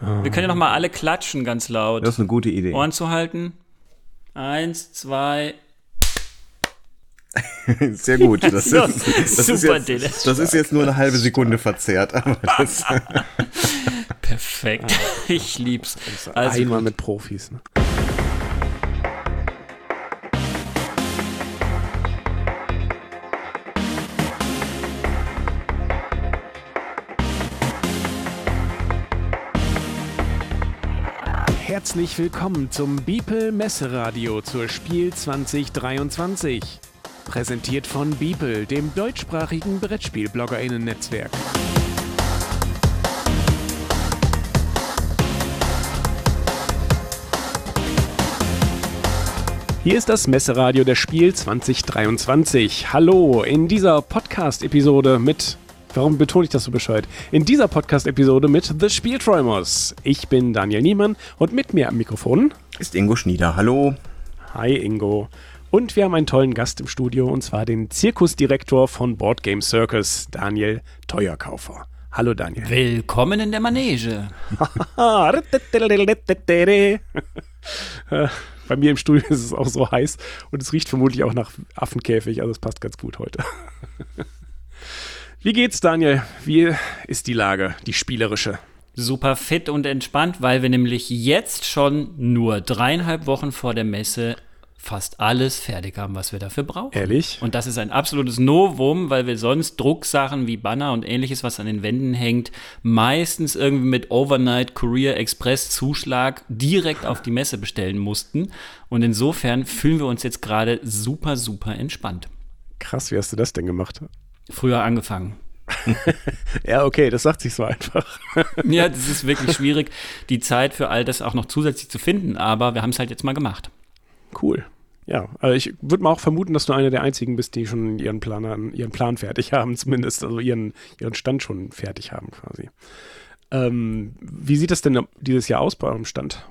Wir können ja noch mal alle klatschen ganz laut. Das ist eine gute Idee. Ohren zu halten. Eins, zwei. Sehr gut. Das, ist, das, super, ist jetzt, das ist jetzt nur eine halbe Sekunde verzerrt. Aber das, Perfekt. Ich lieb's. Also, Einmal mit Profis. Ne? Herzlich willkommen zum Beeple Messeradio zur Spiel 2023. Präsentiert von Beeple, dem deutschsprachigen Brettspiel-BloggerInnen-Netzwerk. Hier ist das Messeradio der Spiel 2023. Hallo, in dieser Podcast-Episode mit. Warum betone ich das so bescheuert? In dieser Podcast-Episode mit The Spielträumers. Ich bin Daniel Niemann und mit mir am Mikrofon. ist Ingo Schnieder. Hallo. Hi Ingo. Und wir haben einen tollen Gast im Studio und zwar den Zirkusdirektor von Board Game Circus, Daniel Teuerkaufer. Hallo Daniel. willkommen in der Manege. Bei mir im Studio ist es auch so heiß und es riecht vermutlich auch nach Affenkäfig, also es passt ganz gut heute. Wie geht's, Daniel? Wie ist die Lage, die spielerische? Super fit und entspannt, weil wir nämlich jetzt schon nur dreieinhalb Wochen vor der Messe fast alles fertig haben, was wir dafür brauchen. Ehrlich? Und das ist ein absolutes Novum, weil wir sonst Drucksachen wie Banner und ähnliches, was an den Wänden hängt, meistens irgendwie mit Overnight Courier Express Zuschlag direkt auf die Messe bestellen mussten. Und insofern fühlen wir uns jetzt gerade super, super entspannt. Krass, wie hast du das denn gemacht? Früher angefangen. Ja, okay, das sagt sich so einfach. Ja, das ist wirklich schwierig, die Zeit für all das auch noch zusätzlich zu finden, aber wir haben es halt jetzt mal gemacht. Cool. Ja, also ich würde mal auch vermuten, dass du einer der einzigen bist, die schon ihren Plan, an- ihren Plan fertig haben, zumindest, also ihren, ihren Stand schon fertig haben quasi. Ähm, wie sieht das denn dieses Jahr aus bei eurem Stand?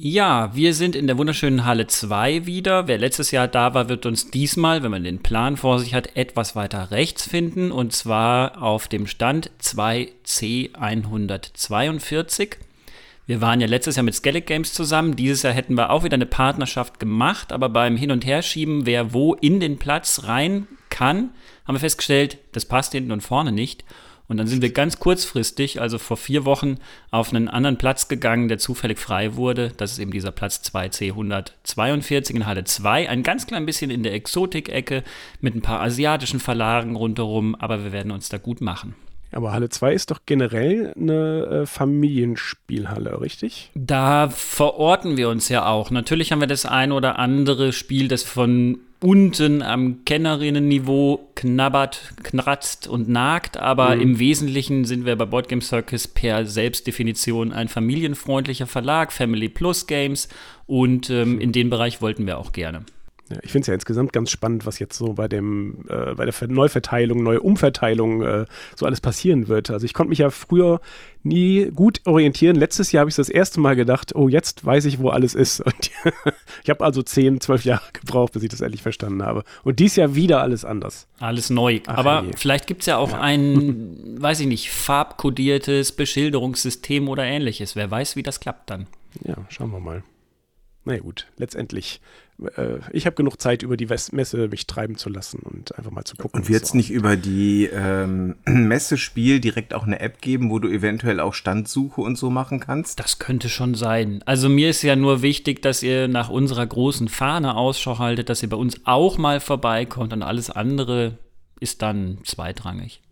Ja, wir sind in der wunderschönen Halle 2 wieder. Wer letztes Jahr da war, wird uns diesmal, wenn man den Plan vor sich hat, etwas weiter rechts finden. Und zwar auf dem Stand 2C142. Wir waren ja letztes Jahr mit Skellig Games zusammen. Dieses Jahr hätten wir auch wieder eine Partnerschaft gemacht. Aber beim Hin- und Herschieben, wer wo in den Platz rein kann, haben wir festgestellt, das passt hinten und vorne nicht. Und dann sind wir ganz kurzfristig, also vor vier Wochen, auf einen anderen Platz gegangen, der zufällig frei wurde. Das ist eben dieser Platz 2C142 in Halle 2. Ein ganz klein bisschen in der Exotik-Ecke mit ein paar asiatischen Verlagen rundherum, aber wir werden uns da gut machen. Aber Halle 2 ist doch generell eine äh, Familienspielhalle, richtig? Da verorten wir uns ja auch. Natürlich haben wir das ein oder andere Spiel, das von unten am Kennerinnenniveau knabbert, kratzt und nagt, aber im Wesentlichen sind wir bei Board Game Circus per Selbstdefinition ein familienfreundlicher Verlag, Family Plus Games. Und ähm, in den Bereich wollten wir auch gerne. Ja, ich finde es ja insgesamt ganz spannend, was jetzt so bei dem, äh, bei der Ver- Neuverteilung, neue Umverteilung äh, so alles passieren wird. Also ich konnte mich ja früher nie gut orientieren. Letztes Jahr habe ich das erste Mal gedacht, oh, jetzt weiß ich, wo alles ist. Und ich habe also 10, 12 Jahre gebraucht, bis ich das endlich verstanden habe. Und dies Jahr wieder alles anders. Alles neu. Ach Aber je. vielleicht gibt es ja auch ein, weiß ich nicht, farbkodiertes Beschilderungssystem oder ähnliches. Wer weiß, wie das klappt dann. Ja, schauen wir mal. Na ja, gut, letztendlich. Äh, ich habe genug Zeit, über die West Messe mich treiben zu lassen und einfach mal zu gucken. Und wird es so. nicht über die ähm, Messespiel direkt auch eine App geben, wo du eventuell auch Standsuche und so machen kannst? Das könnte schon sein. Also mir ist ja nur wichtig, dass ihr nach unserer großen Fahne Ausschau haltet, dass ihr bei uns auch mal vorbeikommt und alles andere ist dann zweitrangig.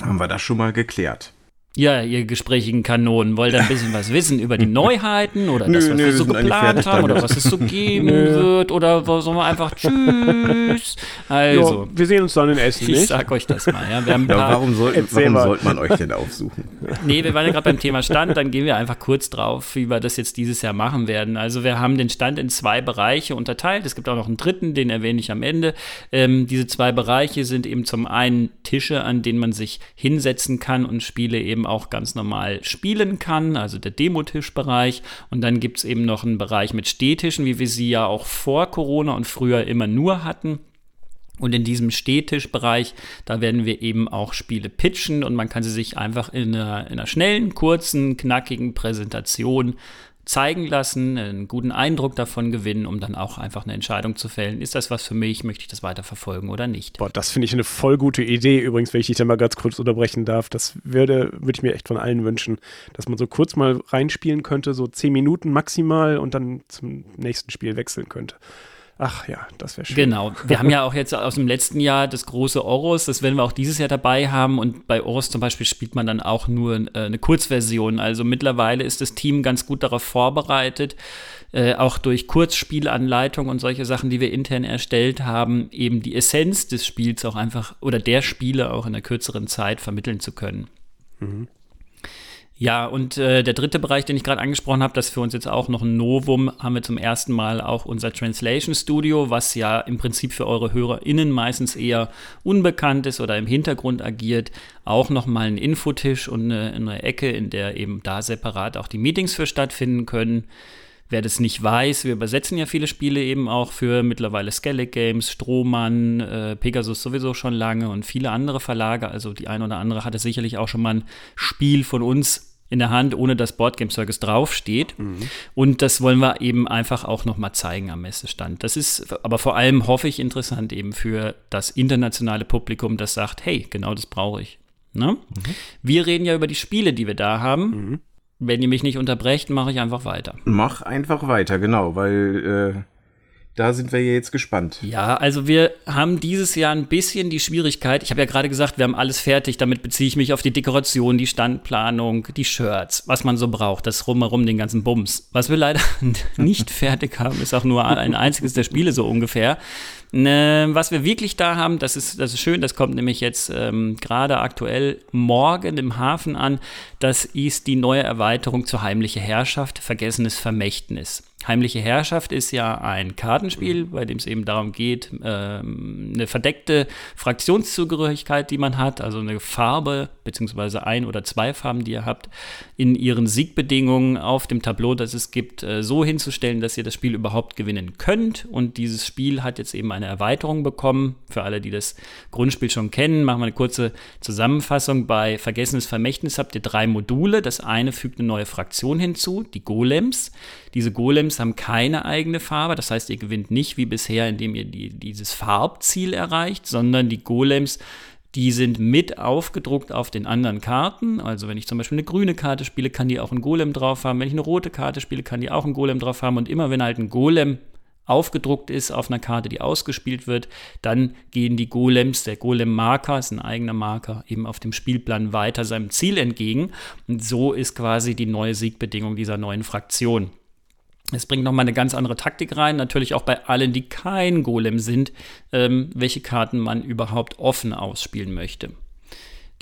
Haben wir das schon mal geklärt? Ja, ihr gesprächigen Kanonen, wollt ihr ein bisschen was wissen über die Neuheiten oder Nö, das, was nö, wir so geplant haben oder was es so geben wird oder sollen wir einfach Tschüss. Also, ja, wir sehen uns dann in Essen, ich nicht? sag euch das mal. Ja, wir haben Ja, warum, soll, Erzähl warum sollte man euch denn aufsuchen? Nee, wir waren ja gerade beim Thema Stand, dann gehen wir einfach kurz drauf, wie wir das jetzt dieses Jahr machen werden. Also wir haben den Stand in zwei Bereiche unterteilt. Es gibt auch noch einen dritten, den erwähne ich am Ende. Ähm, diese zwei Bereiche sind eben zum einen Tische, an denen man sich hinsetzen kann und Spiele eben auch ganz normal spielen kann, also der Demotischbereich. Und dann gibt es eben noch einen Bereich mit Stehtischen, wie wir sie ja auch vor Corona und früher immer nur hatten. Und in diesem Stehtischbereich, da werden wir eben auch Spiele pitchen und man kann sie sich einfach in einer, in einer schnellen, kurzen, knackigen Präsentation zeigen lassen, einen guten Eindruck davon gewinnen, um dann auch einfach eine Entscheidung zu fällen. Ist das was für mich? Möchte ich das weiter verfolgen oder nicht? Boah, das finde ich eine voll gute Idee übrigens, wenn ich dich da mal ganz kurz unterbrechen darf. Das würde, würde ich mir echt von allen wünschen, dass man so kurz mal reinspielen könnte, so zehn Minuten maximal und dann zum nächsten Spiel wechseln könnte. Ach ja, das wäre schön. Genau. Wir haben ja auch jetzt aus dem letzten Jahr das große Oros, das werden wir auch dieses Jahr dabei haben. Und bei Oros zum Beispiel spielt man dann auch nur äh, eine Kurzversion. Also mittlerweile ist das Team ganz gut darauf vorbereitet, äh, auch durch Kurzspielanleitung und solche Sachen, die wir intern erstellt haben, eben die Essenz des Spiels auch einfach oder der Spiele auch in einer kürzeren Zeit vermitteln zu können. Mhm. Ja, und äh, der dritte Bereich, den ich gerade angesprochen habe, das ist für uns jetzt auch noch ein Novum, haben wir zum ersten Mal auch unser Translation Studio, was ja im Prinzip für eure HörerInnen meistens eher unbekannt ist oder im Hintergrund agiert, auch nochmal ein Infotisch und eine, eine Ecke, in der eben da separat auch die Meetings für stattfinden können. Wer das nicht weiß, wir übersetzen ja viele Spiele eben auch für mittlerweile Skellig Games, Strohmann, äh, Pegasus sowieso schon lange und viele andere Verlage. Also die ein oder andere hatte sicherlich auch schon mal ein Spiel von uns in der Hand, ohne dass Boardgame Circus draufsteht. Mhm. Und das wollen wir eben einfach auch nochmal zeigen am Messestand. Das ist aber vor allem, hoffe ich, interessant eben für das internationale Publikum, das sagt, hey, genau das brauche ich. Ne? Mhm. Wir reden ja über die Spiele, die wir da haben. Mhm. Wenn ihr mich nicht unterbrecht, mache ich einfach weiter. Mach einfach weiter, genau, weil äh, da sind wir jetzt gespannt. Ja, also wir haben dieses Jahr ein bisschen die Schwierigkeit. Ich habe ja gerade gesagt, wir haben alles fertig. Damit beziehe ich mich auf die Dekoration, die Standplanung, die Shirts, was man so braucht, das rumherum, den ganzen Bums. Was wir leider nicht fertig haben, ist auch nur ein einziges der Spiele so ungefähr. Ne, was wir wirklich da haben, das ist, das ist schön, das kommt nämlich jetzt ähm, gerade aktuell morgen im Hafen an. Das ist die neue Erweiterung zur heimliche Herrschaft, vergessenes Vermächtnis. Heimliche Herrschaft ist ja ein Kartenspiel, bei dem es eben darum geht, ähm, eine verdeckte Fraktionszugehörigkeit, die man hat, also eine Farbe beziehungsweise ein oder zwei Farben, die ihr habt, in ihren Siegbedingungen auf dem Tableau, das es gibt, äh, so hinzustellen, dass ihr das Spiel überhaupt gewinnen könnt. Und dieses Spiel hat jetzt eben eine Erweiterung bekommen. Für alle, die das Grundspiel schon kennen, machen wir eine kurze Zusammenfassung. Bei Vergessenes Vermächtnis habt ihr drei Module. Das eine fügt eine neue Fraktion hinzu, die Golems. Diese Golems haben keine eigene Farbe, das heißt, ihr gewinnt nicht wie bisher, indem ihr die, dieses Farbziel erreicht, sondern die Golems die sind mit aufgedruckt auf den anderen Karten. Also wenn ich zum Beispiel eine grüne Karte spiele, kann die auch ein Golem drauf haben. Wenn ich eine rote Karte spiele, kann die auch ein Golem drauf haben. Und immer wenn halt ein Golem aufgedruckt ist auf einer Karte, die ausgespielt wird, dann gehen die Golems, der Golem-Marker ist ein eigener Marker, eben auf dem Spielplan weiter seinem Ziel entgegen. Und so ist quasi die neue Siegbedingung dieser neuen Fraktion. Es bringt nochmal eine ganz andere Taktik rein, natürlich auch bei allen, die kein Golem sind, ähm, welche Karten man überhaupt offen ausspielen möchte.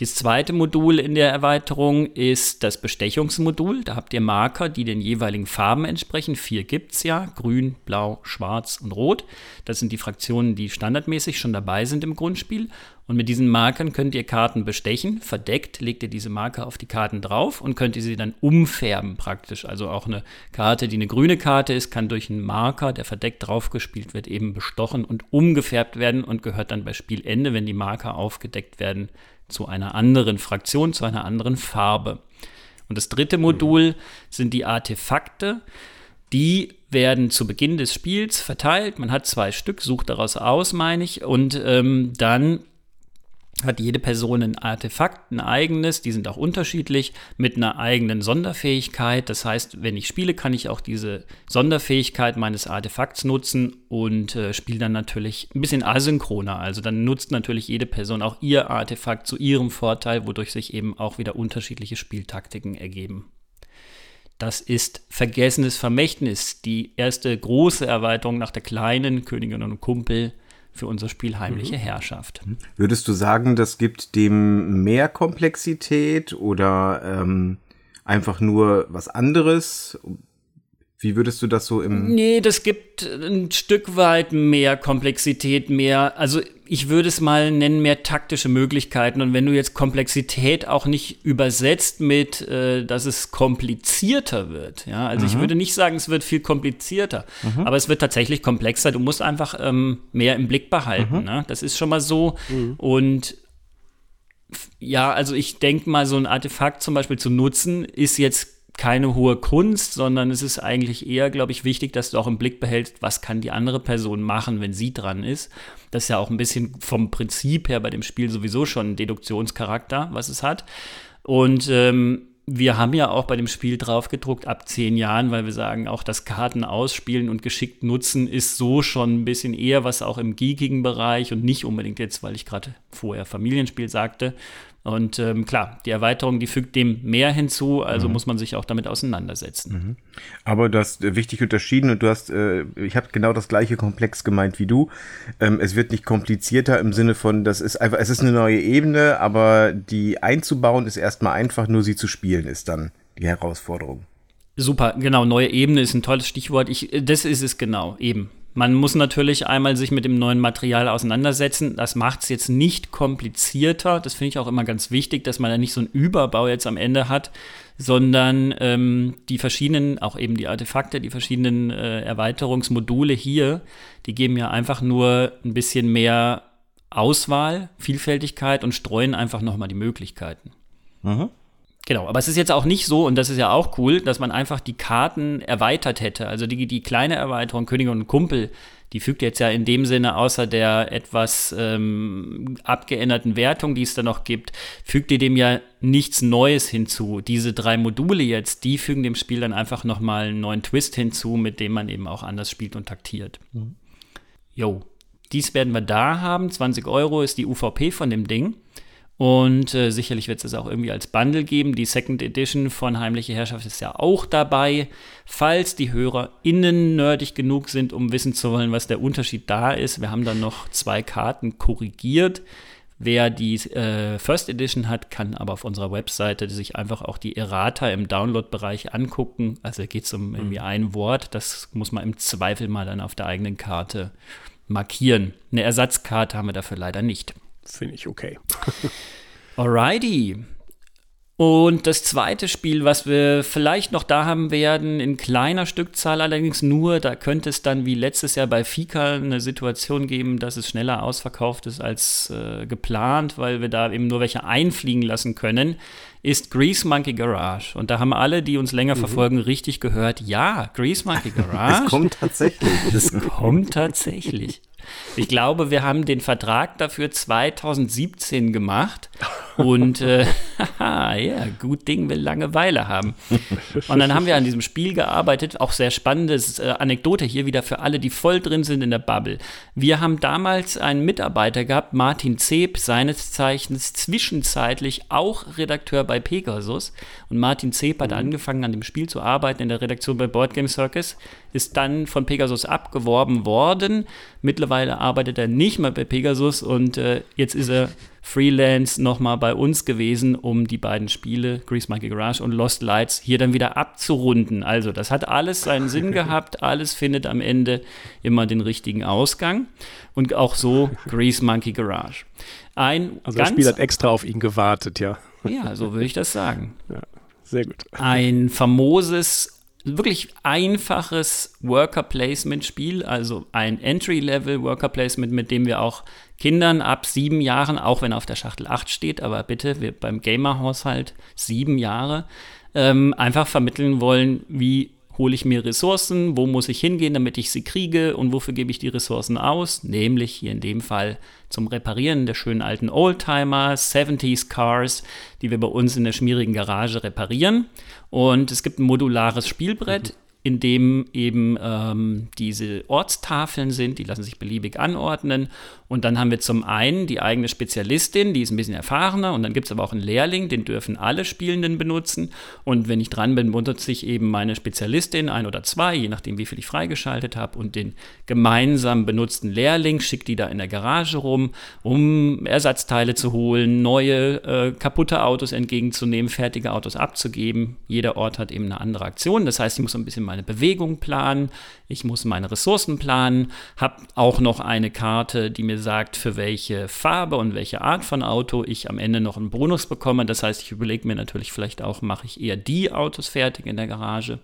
Das zweite Modul in der Erweiterung ist das Bestechungsmodul. Da habt ihr Marker, die den jeweiligen Farben entsprechen. Vier gibt es ja: Grün, Blau, Schwarz und Rot. Das sind die Fraktionen, die standardmäßig schon dabei sind im Grundspiel. Und mit diesen Markern könnt ihr Karten bestechen. Verdeckt legt ihr diese Marker auf die Karten drauf und könnt ihr sie dann umfärben praktisch. Also auch eine Karte, die eine grüne Karte ist, kann durch einen Marker, der verdeckt draufgespielt wird, eben bestochen und umgefärbt werden und gehört dann bei Spielende, wenn die Marker aufgedeckt werden, zu einer anderen Fraktion, zu einer anderen Farbe. Und das dritte Modul sind die Artefakte. Die werden zu Beginn des Spiels verteilt. Man hat zwei Stück, sucht daraus aus, meine ich. Und ähm, dann hat jede Person ein Artefakt, ein eigenes, die sind auch unterschiedlich, mit einer eigenen Sonderfähigkeit. Das heißt, wenn ich spiele, kann ich auch diese Sonderfähigkeit meines Artefakts nutzen und äh, spiele dann natürlich ein bisschen asynchroner. Also dann nutzt natürlich jede Person auch ihr Artefakt zu ihrem Vorteil, wodurch sich eben auch wieder unterschiedliche Spieltaktiken ergeben. Das ist Vergessenes Vermächtnis, die erste große Erweiterung nach der kleinen Königin und Kumpel für unser Spiel Heimliche mhm. Herrschaft. Würdest du sagen, das gibt dem mehr Komplexität oder ähm, einfach nur was anderes? Wie würdest du das so im. Nee, das gibt ein Stück weit mehr Komplexität, mehr. Also ich würde es mal nennen, mehr taktische Möglichkeiten. Und wenn du jetzt Komplexität auch nicht übersetzt mit, äh, dass es komplizierter wird, ja, also mhm. ich würde nicht sagen, es wird viel komplizierter, mhm. aber es wird tatsächlich komplexer. Du musst einfach ähm, mehr im Blick behalten. Mhm. Ne? Das ist schon mal so. Mhm. Und ja, also ich denke mal, so ein Artefakt zum Beispiel zu nutzen, ist jetzt keine hohe Kunst, sondern es ist eigentlich eher, glaube ich, wichtig, dass du auch im Blick behältst, was kann die andere Person machen, wenn sie dran ist. Das ist ja auch ein bisschen vom Prinzip her bei dem Spiel sowieso schon ein Deduktionscharakter, was es hat. Und ähm, wir haben ja auch bei dem Spiel draufgedruckt ab zehn Jahren, weil wir sagen, auch das Karten ausspielen und geschickt nutzen ist so schon ein bisschen eher was auch im geekigen Bereich und nicht unbedingt jetzt, weil ich gerade vorher Familienspiel sagte, und ähm, klar, die Erweiterung, die fügt dem mehr hinzu, also mhm. muss man sich auch damit auseinandersetzen. Mhm. Aber du hast äh, wichtig unterschieden und du hast, äh, ich habe genau das gleiche Komplex gemeint wie du. Ähm, es wird nicht komplizierter im Sinne von, das ist einfach, es ist eine neue Ebene, aber die einzubauen ist erstmal einfach, nur sie zu spielen ist dann die Herausforderung. Super, genau, neue Ebene ist ein tolles Stichwort. Ich, das ist es genau, eben. Man muss natürlich einmal sich mit dem neuen Material auseinandersetzen. Das macht es jetzt nicht komplizierter. Das finde ich auch immer ganz wichtig, dass man da nicht so einen Überbau jetzt am Ende hat, sondern ähm, die verschiedenen, auch eben die Artefakte, die verschiedenen äh, Erweiterungsmodule hier, die geben ja einfach nur ein bisschen mehr Auswahl, Vielfältigkeit und streuen einfach nochmal die Möglichkeiten. Mhm. Genau, aber es ist jetzt auch nicht so, und das ist ja auch cool, dass man einfach die Karten erweitert hätte. Also die, die kleine Erweiterung Königin und Kumpel, die fügt jetzt ja in dem Sinne, außer der etwas ähm, abgeänderten Wertung, die es da noch gibt, fügt die dem ja nichts Neues hinzu. Diese drei Module jetzt, die fügen dem Spiel dann einfach nochmal einen neuen Twist hinzu, mit dem man eben auch anders spielt und taktiert. Mhm. Jo, dies werden wir da haben. 20 Euro ist die UVP von dem Ding. Und äh, sicherlich wird es auch irgendwie als Bundle geben. Die Second Edition von Heimliche Herrschaft ist ja auch dabei. Falls die HörerInnen nerdig genug sind, um wissen zu wollen, was der Unterschied da ist, wir haben dann noch zwei Karten korrigiert. Wer die äh, First Edition hat, kann aber auf unserer Webseite sich einfach auch die Errata im Download-Bereich angucken. Also geht es um irgendwie mhm. ein Wort. Das muss man im Zweifel mal dann auf der eigenen Karte markieren. Eine Ersatzkarte haben wir dafür leider nicht. Finde ich okay. Alrighty. Und das zweite Spiel, was wir vielleicht noch da haben werden, in kleiner Stückzahl allerdings nur, da könnte es dann wie letztes Jahr bei Fika eine Situation geben, dass es schneller ausverkauft ist als äh, geplant, weil wir da eben nur welche einfliegen lassen können, ist Grease Monkey Garage. Und da haben alle, die uns länger mhm. verfolgen, richtig gehört, ja, Grease Monkey Garage. Es kommt tatsächlich. Es kommt tatsächlich. Ich glaube, wir haben den Vertrag dafür 2017 gemacht. Und äh, ja, gut Ding will Langeweile haben. Und dann haben wir an diesem Spiel gearbeitet. Auch sehr spannendes äh, Anekdote hier wieder für alle, die voll drin sind in der Bubble. Wir haben damals einen Mitarbeiter gehabt, Martin Zeb, seines Zeichens zwischenzeitlich auch Redakteur bei Pegasus. Und Martin Zeb hat mhm. angefangen, an dem Spiel zu arbeiten in der Redaktion bei Board Game Circus, ist dann von Pegasus abgeworben worden. Mittlerweile arbeitet er nicht mehr bei Pegasus und äh, jetzt ist er Freelance nochmal bei uns gewesen, um die beiden Spiele, Grease Monkey Garage und Lost Lights, hier dann wieder abzurunden. Also, das hat alles seinen Sinn gehabt, alles findet am Ende immer den richtigen Ausgang. Und auch so Grease Monkey Garage. Ein also, das Spiel hat extra auf ihn gewartet, ja. Ja, so würde ich das sagen. Ja, sehr gut. Ein famoses wirklich einfaches Worker Placement Spiel, also ein Entry Level Worker Placement, mit dem wir auch Kindern ab sieben Jahren, auch wenn auf der Schachtel acht steht, aber bitte wir beim Gamer Haushalt sieben Jahre, ähm, einfach vermitteln wollen, wie hole ich mir Ressourcen, wo muss ich hingehen, damit ich sie kriege? Und wofür gebe ich die Ressourcen aus, nämlich hier in dem Fall zum Reparieren der schönen alten Oldtimer, 70s Cars, die wir bei uns in der schmierigen Garage reparieren. Und es gibt ein modulares Spielbrett, in dem eben ähm, diese Ortstafeln sind, die lassen sich beliebig anordnen. Und dann haben wir zum einen die eigene Spezialistin, die ist ein bisschen erfahrener, und dann gibt es aber auch einen Lehrling, den dürfen alle Spielenden benutzen. Und wenn ich dran bin, benutze ich eben meine Spezialistin, ein oder zwei, je nachdem, wie viel ich freigeschaltet habe, und den gemeinsam benutzten Lehrling schickt die da in der Garage rum, um Ersatzteile zu holen, neue äh, kaputte Autos entgegenzunehmen, fertige Autos abzugeben. Jeder Ort hat eben eine andere Aktion. Das heißt, ich muss ein bisschen meine Bewegung planen, ich muss meine Ressourcen planen, habe auch noch eine Karte, die mir sagt, für welche Farbe und welche Art von Auto ich am Ende noch einen Bonus bekomme. Das heißt, ich überlege mir natürlich vielleicht auch, mache ich eher die Autos fertig in der Garage.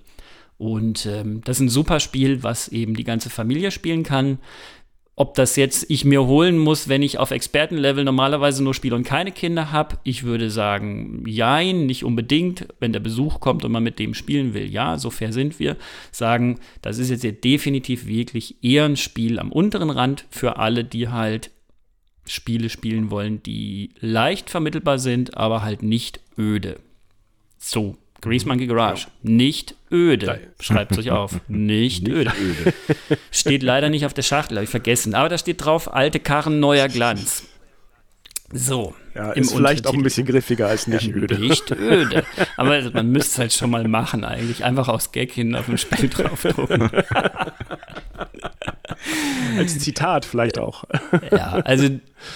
Und ähm, das ist ein super Spiel, was eben die ganze Familie spielen kann. Ob das jetzt ich mir holen muss, wenn ich auf Expertenlevel normalerweise nur spiele und keine Kinder habe, ich würde sagen, jein, nicht unbedingt. Wenn der Besuch kommt und man mit dem spielen will, ja, so fair sind wir. Sagen, das ist jetzt definitiv wirklich eher ein Spiel am unteren Rand für alle, die halt Spiele spielen wollen, die leicht vermittelbar sind, aber halt nicht öde. So, Grease Monkey Garage. Nicht öde. Schreibt es euch auf. Nicht, nicht öde. öde. Steht leider nicht auf der Schachtel, habe ich vergessen. Aber da steht drauf: alte Karren, neuer Glanz. So. Ja, ist vielleicht auch ein bisschen griffiger als nicht ja, öde. Nicht öde. Aber man müsste es halt schon mal machen, eigentlich. Einfach aus Gag hin auf ein Spiel draufdrucken. Als Zitat vielleicht auch. Ja, also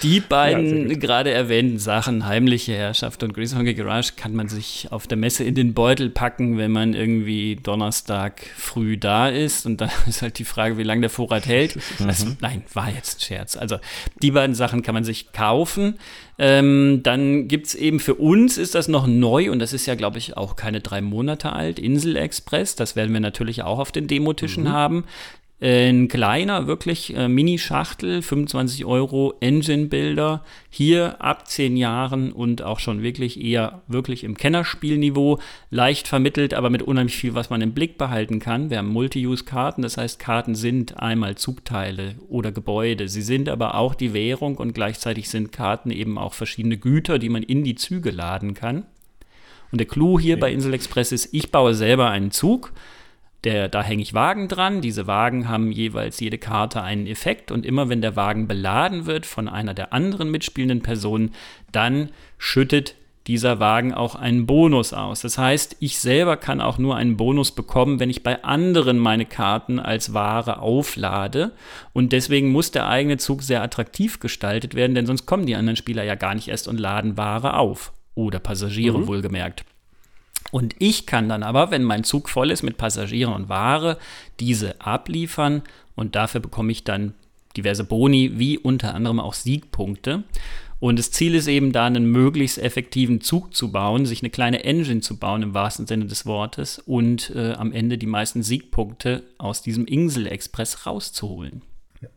die beiden ja, gerade erwähnten Sachen, heimliche Herrschaft und Grease Monkey Garage, kann man sich auf der Messe in den Beutel packen, wenn man irgendwie Donnerstag früh da ist. Und dann ist halt die Frage, wie lange der Vorrat hält. Also, nein, war jetzt ein Scherz. Also die beiden Sachen kann man sich kaufen. Ähm, dann gibt es eben für uns, ist das noch neu und das ist ja, glaube ich, auch keine drei Monate alt, Insel Express. Das werden wir natürlich auch auf den Demotischen mhm. haben. Ein kleiner, wirklich äh, Mini-Schachtel, 25 Euro, Engine-Builder, hier ab 10 Jahren und auch schon wirklich eher wirklich im Kennerspielniveau, leicht vermittelt, aber mit unheimlich viel, was man im Blick behalten kann. Wir haben Multi-Use-Karten, das heißt, Karten sind einmal Zugteile oder Gebäude. Sie sind aber auch die Währung und gleichzeitig sind Karten eben auch verschiedene Güter, die man in die Züge laden kann. Und der Clou hier okay. bei Insel Express ist, ich baue selber einen Zug der, da hänge ich Wagen dran. Diese Wagen haben jeweils jede Karte einen Effekt und immer wenn der Wagen beladen wird von einer der anderen mitspielenden Personen, dann schüttet dieser Wagen auch einen Bonus aus. Das heißt, ich selber kann auch nur einen Bonus bekommen, wenn ich bei anderen meine Karten als Ware auflade. Und deswegen muss der eigene Zug sehr attraktiv gestaltet werden, denn sonst kommen die anderen Spieler ja gar nicht erst und laden Ware auf. Oder Passagiere mhm. wohlgemerkt. Und ich kann dann aber, wenn mein Zug voll ist mit Passagieren und Ware, diese abliefern und dafür bekomme ich dann diverse Boni, wie unter anderem auch Siegpunkte. Und das Ziel ist eben da, einen möglichst effektiven Zug zu bauen, sich eine kleine Engine zu bauen im wahrsten Sinne des Wortes und äh, am Ende die meisten Siegpunkte aus diesem Insel-Express rauszuholen.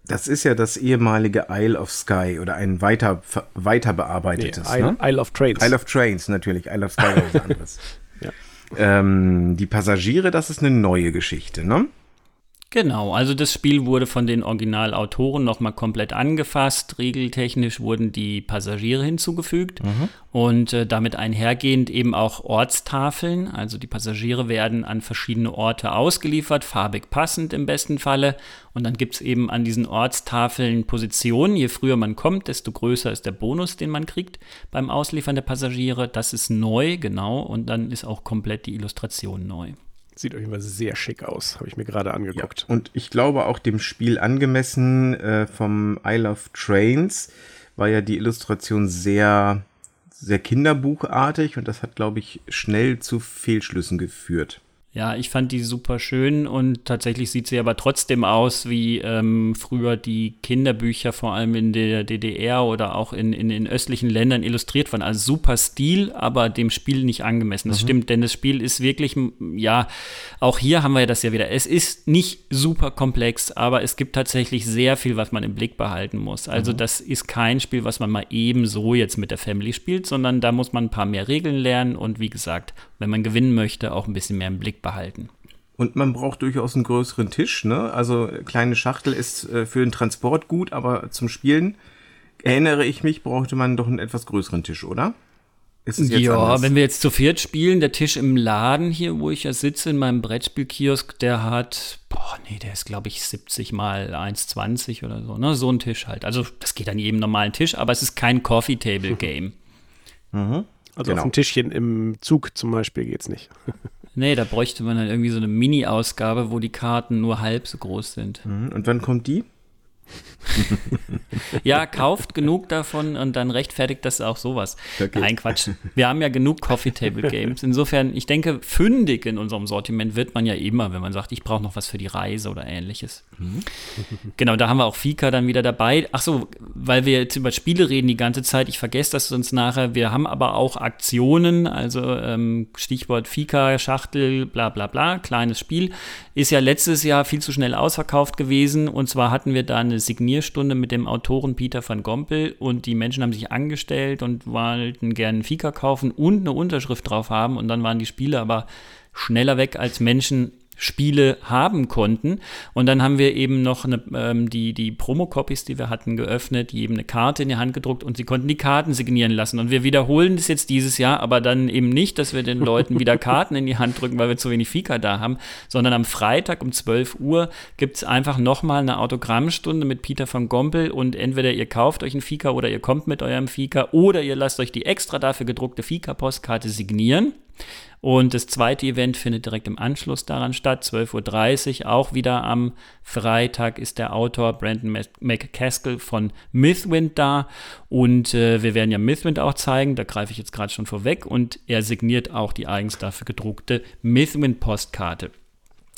Das ist ja das ehemalige Isle of Sky oder ein weiter, weiter bearbeitetes. Nee, Isle, ne? Isle of Trains. Isle of Trains, natürlich. Isle of Sky war was anderes. Ähm, die Passagiere, das ist eine neue Geschichte, ne? Genau, also das Spiel wurde von den Originalautoren nochmal komplett angefasst. Regeltechnisch wurden die Passagiere hinzugefügt mhm. und äh, damit einhergehend eben auch Ortstafeln. Also die Passagiere werden an verschiedene Orte ausgeliefert, farbig passend im besten Falle. Und dann gibt es eben an diesen Ortstafeln Positionen. Je früher man kommt, desto größer ist der Bonus, den man kriegt beim Ausliefern der Passagiere. Das ist neu, genau. Und dann ist auch komplett die Illustration neu. Sieht auf jeden Fall sehr schick aus, habe ich mir gerade angeguckt. Ja, und ich glaube auch dem Spiel angemessen äh, vom Isle of Trains war ja die Illustration sehr, sehr kinderbuchartig und das hat, glaube ich, schnell zu Fehlschlüssen geführt. Ja, ich fand die super schön und tatsächlich sieht sie aber trotzdem aus wie ähm, früher die Kinderbücher, vor allem in der DDR oder auch in, in den östlichen Ländern illustriert waren. Also super Stil, aber dem Spiel nicht angemessen. Das mhm. stimmt, denn das Spiel ist wirklich, ja, auch hier haben wir das ja wieder. Es ist nicht super komplex, aber es gibt tatsächlich sehr viel, was man im Blick behalten muss. Also mhm. das ist kein Spiel, was man mal eben so jetzt mit der Family spielt, sondern da muss man ein paar mehr Regeln lernen und wie gesagt, wenn man gewinnen möchte, auch ein bisschen mehr im Blick behalten. Und man braucht durchaus einen größeren Tisch, ne? Also kleine Schachtel ist äh, für den Transport gut, aber zum Spielen erinnere ich mich, brauchte man doch einen etwas größeren Tisch, oder? ja, anders? wenn wir jetzt zu viert spielen, der Tisch im Laden hier, wo ich ja sitze, in meinem Brettspielkiosk, der hat, boah, nee, der ist, glaube ich, 70 mal 1,20 oder so, ne? So ein Tisch halt. Also, das geht an jedem normalen Tisch, aber es ist kein Coffee Table Game. mhm. Also genau. auf dem Tischchen im Zug zum Beispiel geht es nicht. nee, da bräuchte man dann irgendwie so eine Mini-Ausgabe, wo die Karten nur halb so groß sind. Mhm. Und wann kommt die? ja, kauft genug davon und dann rechtfertigt das auch sowas. Okay. Nein, Quatsch. Wir haben ja genug Coffee Table Games. Insofern, ich denke, fündig in unserem Sortiment wird man ja immer, wenn man sagt, ich brauche noch was für die Reise oder ähnliches. Mhm. Genau, da haben wir auch Fika dann wieder dabei. Ach so, weil wir jetzt über Spiele reden die ganze Zeit, ich vergesse das sonst nachher. Wir haben aber auch Aktionen, also ähm, Stichwort Fika, Schachtel, bla bla bla, kleines Spiel. Ist ja letztes Jahr viel zu schnell ausverkauft gewesen und zwar hatten wir da eine Signierstunde mit dem Autoren Peter van Gompel und die Menschen haben sich angestellt und wollten gerne Fika kaufen und eine Unterschrift drauf haben und dann waren die Spiele aber schneller weg als Menschen Spiele haben konnten. Und dann haben wir eben noch eine, ähm, die, die Promo-Copies, die wir hatten, geöffnet, die eben eine Karte in die Hand gedruckt und sie konnten die Karten signieren lassen. Und wir wiederholen das jetzt dieses Jahr, aber dann eben nicht, dass wir den Leuten wieder Karten in die Hand drücken, weil wir zu wenig Fika da haben, sondern am Freitag um 12 Uhr gibt es einfach nochmal eine Autogrammstunde mit Peter von Gompel und entweder ihr kauft euch ein Fika oder ihr kommt mit eurem Fika oder ihr lasst euch die extra dafür gedruckte Fika-Postkarte signieren. Und das zweite Event findet direkt im Anschluss daran statt, 12.30 Uhr. Auch wieder am Freitag ist der Autor Brandon McCaskill von Mythwind da. Und äh, wir werden ja Mythwind auch zeigen, da greife ich jetzt gerade schon vorweg. Und er signiert auch die eigens dafür gedruckte Mythwind-Postkarte.